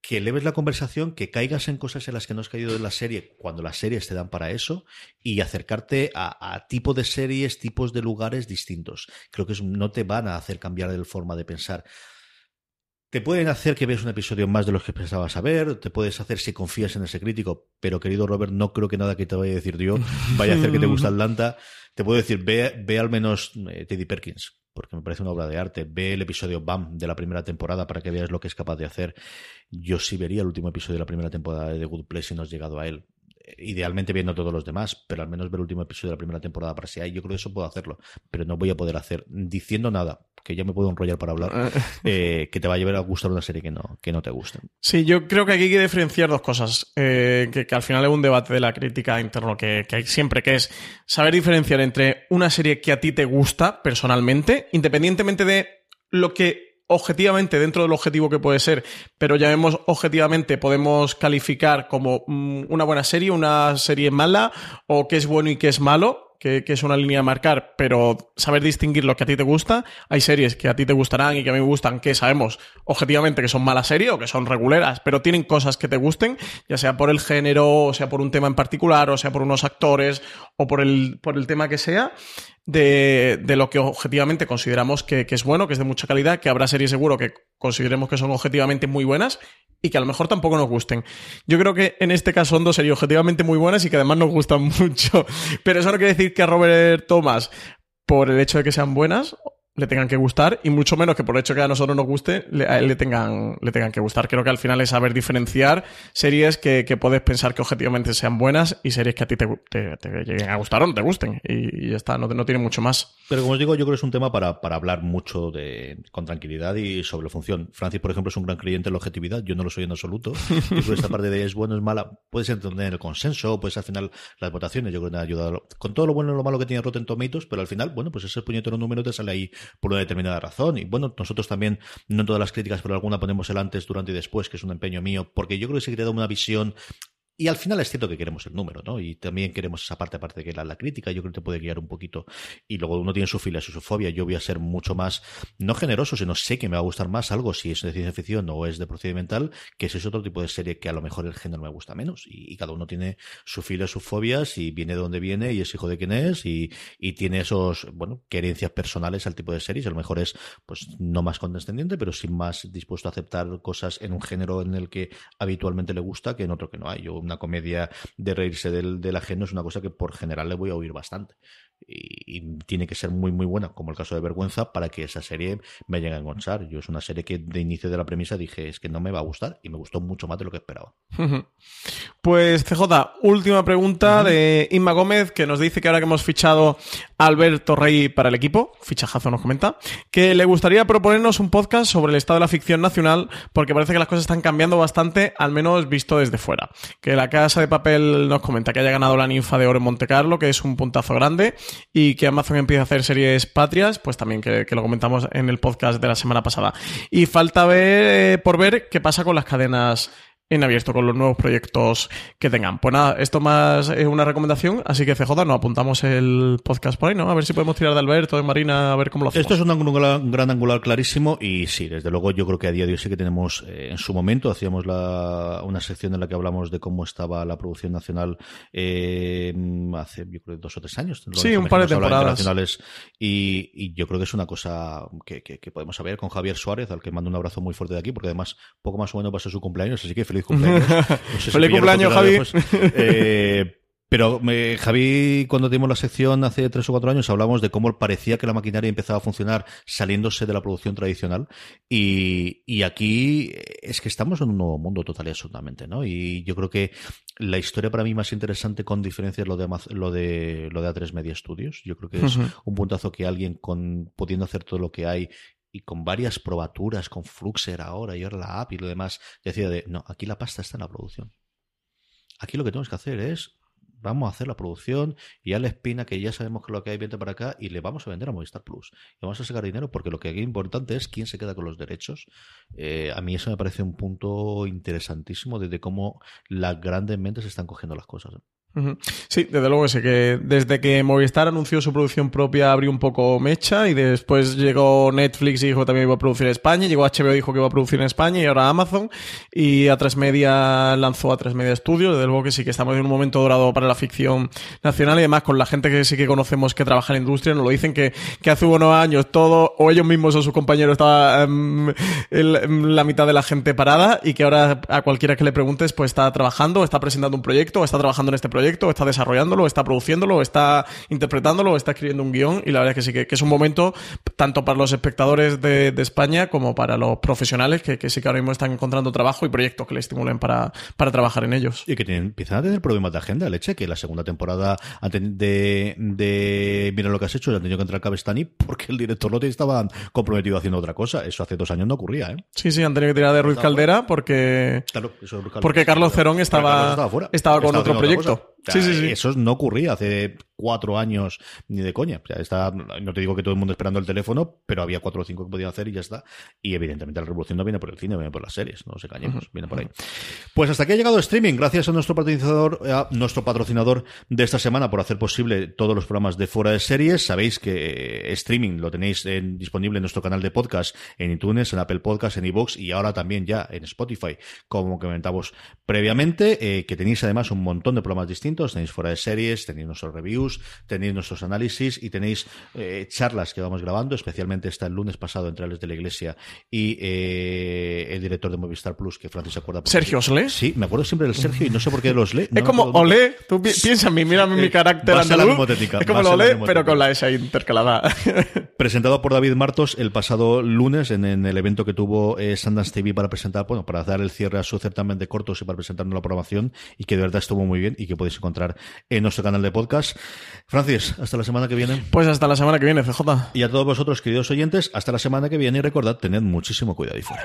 que leves la conversación, que caigas en cosas en las que no has caído de la serie cuando las series te dan para eso y acercarte a, a tipo de series, tipos de lugares distintos. Creo que no te van a hacer cambiar de forma de pensar. Te pueden hacer que veas un episodio más de los que pensabas saber, te puedes hacer si confías en ese crítico, pero querido Robert, no creo que nada que te vaya a decir yo vaya a hacer que te guste Atlanta. Te puedo decir, ve, ve al menos eh, Teddy Perkins, porque me parece una obra de arte. Ve el episodio BAM de la primera temporada para que veas lo que es capaz de hacer. Yo sí vería el último episodio de la primera temporada de Good Place si no has llegado a él. Idealmente viendo todos los demás, pero al menos ver el último episodio de la primera temporada para si hay. Yo creo que eso puedo hacerlo, pero no voy a poder hacer diciendo nada, que ya me puedo enrollar para hablar, eh, que te va a llevar a gustar una serie que no, que no te guste. Sí, yo creo que aquí hay que diferenciar dos cosas, eh, que, que, al final es un debate de la crítica interno que, que hay siempre, que es saber diferenciar entre una serie que a ti te gusta personalmente, independientemente de lo que objetivamente dentro del objetivo que puede ser, pero ya vemos objetivamente podemos calificar como mm, una buena serie, una serie mala o qué es bueno y qué es malo que, que, es una línea a marcar, pero saber distinguir lo que a ti te gusta. Hay series que a ti te gustarán y que a mí me gustan, que sabemos objetivamente que son malas series o que son reguleras, pero tienen cosas que te gusten, ya sea por el género, o sea por un tema en particular, o sea por unos actores, o por el, por el tema que sea. De, de, lo que objetivamente consideramos que, que, es bueno, que es de mucha calidad, que habrá series seguro que consideremos que son objetivamente muy buenas y que a lo mejor tampoco nos gusten. Yo creo que en este caso son dos series objetivamente muy buenas y que además nos gustan mucho. Pero eso no quiere decir que Robert Thomas, por el hecho de que sean buenas, le tengan que gustar y mucho menos que por el hecho que a nosotros nos guste le, a él le tengan, le tengan que gustar. Creo que al final es saber diferenciar series que, que puedes pensar que objetivamente sean buenas y series que a ti te, te- te lleguen a gustar o no te gusten. Y, y ya está, no, no tiene mucho más. Pero como os digo, yo creo que es un tema para, para hablar mucho de, con tranquilidad y sobre función. Francis, por ejemplo, es un gran creyente en la objetividad. Yo no lo soy en absoluto. Creo que esta parte de es bueno, es mala, puedes entender el consenso, puedes al final las votaciones. Yo creo que me ha ayudado con todo lo bueno y lo malo que tiene Rotten Tomatoes, pero al final, bueno, pues ese puñetero número te sale ahí por una determinada razón. Y bueno, nosotros también, no todas las críticas, pero alguna ponemos el antes, durante y después, que es un empeño mío, porque yo creo que se crea una visión y al final es cierto que queremos el número, ¿no? Y también queremos esa parte, aparte de que la, la crítica, yo creo que te puede guiar un poquito. Y luego uno tiene su filia, su fobia. Yo voy a ser mucho más, no generoso, sino sé que me va a gustar más algo si es de ciencia ficción o es de procedimental, que si es otro tipo de serie que a lo mejor el género me gusta menos. Y, cada uno tiene su filia, sus fobias, y viene de donde viene, y es hijo de quién es, y, y tiene esos, bueno, querencias personales al tipo de series. A lo mejor es, pues, no más condescendiente, pero sí más dispuesto a aceptar cosas en un género en el que habitualmente le gusta que en otro que no hay. Yo, una comedia de reírse del, del ajeno es una cosa que por general le voy a oír bastante. Y, y tiene que ser muy, muy buena, como el caso de Vergüenza, para que esa serie me llegue a enganchar. Yo es una serie que de inicio de la premisa dije, es que no me va a gustar, y me gustó mucho más de lo que esperaba. Pues CJ, última pregunta de Inma Gómez, que nos dice que ahora que hemos fichado a Alberto Rey para el equipo, fichajazo nos comenta, que le gustaría proponernos un podcast sobre el estado de la ficción nacional, porque parece que las cosas están cambiando bastante, al menos visto desde fuera. Que la Casa de Papel nos comenta que haya ganado la ninfa de oro en Monte Carlo, que es un puntazo grande, y que Amazon empieza a hacer series patrias, pues también que, lo comentamos en el podcast de la semana pasada. Y falta ver, eh, por ver qué pasa con las cadenas en abierto con los nuevos proyectos que tengan. Pues nada, esto más es una recomendación, así que CJ, nos apuntamos el podcast por ahí, ¿no? A ver si podemos tirar de Alberto, de Marina, a ver cómo lo hacemos. Esto es un angular- un gran angular clarísimo y sí, desde luego yo creo que a día de hoy sí que tenemos, eh, en su momento hacíamos la, una sección en la que hablamos de cómo estaba la producción nacional eh, hace yo creo dos o tres años. Sí, un par de temporadas. y, y yo creo que es una cosa que, que- que podemos saber con Javier Suárez, al que mando un abrazo muy fuerte de aquí, porque además poco más o menos ser su cumpleaños, así que feliz cumpleaños. No sé Feliz cumpleaños, Javi. Eh, pero me- Javi, cuando tuvimos la sección hace tres o cuatro años, hablamos de cómo parecía que la maquinaria empezaba a funcionar saliéndose de la producción tradicional. Y, y aquí es que estamos en un nuevo mundo total y absolutamente, ¿no? Y yo creo que la historia para mí más interesante con diferencia es lo de, lo de, lo de A3 Media Studios. Yo creo que es un puntazo que alguien con, pudiendo hacer todo lo que hay y con varias probaturas, con Fluxer ahora y ahora la app y lo demás, decía de, no, aquí la pasta está en la producción. Aquí lo que tenemos que hacer es, vamos a hacer la producción y ya la espina que ya sabemos que lo que hay viene para acá y le vamos a vender a Movistar Plus. Y vamos a sacar dinero porque lo que aquí es importante es quién se queda con los derechos. Eh, a mí eso me parece un punto interesantísimo desde cómo las grandes mentes están cogiendo las cosas. Sí, desde luego que sí, que desde que Movistar anunció su producción propia abrió un poco mecha y después llegó Netflix y dijo que también iba a producir en España, llegó HBO y dijo que iba a producir en España y ahora Amazon y A3 Media lanzó A3 Media Studios, desde luego que sí que estamos en un momento dorado para la ficción nacional y además con la gente que sí que conocemos que trabaja en la industria nos lo dicen que, hace unos años todo o ellos mismos o sus compañeros estaba em, em, la mitad de la gente parada y que ahora a cualquiera que le preguntes pues está trabajando, está presentando un proyecto, está trabajando en este proyecto, está desarrollándolo, está produciéndolo, está interpretándolo, está escribiendo un guion y la verdad es que sí que, que es un momento tanto para los espectadores de, de España como para los profesionales que, que sí que ahora mismo están encontrando trabajo y proyectos que les estimulen para, para trabajar en ellos. Y que tienen, empiezan a tener problemas de agenda, leche, que la segunda temporada de, de Mira lo que has hecho, han tenido que entrar Cabestani porque el director no te estaba comprometido haciendo otra cosa. Eso hace dos años no ocurría, ¿eh? Sí, sí, han tenido que tirar de Ruiz Caldera porque... Claro, eso es Porque Carlos Cerón estaba- Carlos fuera. estaba con otro proyecto. Sea, Sí, sí, sí. Eso no ocurría hace cuatro años ni de coña. O sea, está, no te digo que todo el mundo esperando el teléfono, pero había cuatro o cinco que podían hacer y ya está. Y evidentemente la revolución no viene por el cine, viene por las series, no se cañemos, viene por ahí. Pues hasta aquí ha llegado streaming, gracias a nuestro patrocinador, a nuestro patrocinador de esta semana por hacer posible todos los programas de fuera de series. Sabéis que eh, streaming lo tenéis en- disponible en nuestro canal de podcast en iTunes, en Apple Podcast, en iVoox y ahora también ya en Spotify, como comentamos previamente, eh, que tenéis además un montón de programas distintos, tenéis fuera de series, tenéis nuestros reviews, Plus, tenéis nuestros análisis y tenéis eh, charlas que vamos grabando, especialmente esta el lunes pasado entre Alex de la Iglesia y eh, el director de Movistar Plus, que Francis se acuerda. ¿Sergio os lee? Sí, me acuerdo siempre del Sergio y no sé por qué los lee. es como Olé, tú pi piensa en mí, mira mi Eh, carácter andaluz. Es como lo mimotética. pero con la S intercalada. presentado por David Martos el pasado lunes en, en el evento que tuvo Sundance TV para presentar, bueno, para dar el cierre a su certamen de cortos y para presentarnos la programación y que de verdad estuvo muy bien y que podéis encontrar en nuestro canal de podcast. Francis, hasta la semana que viene. pues hasta la semana que viene, CJ. Y a todos vosotros, queridos oyentes, hasta la semana que viene y recordad, tened muchísimo cuidado y fuera.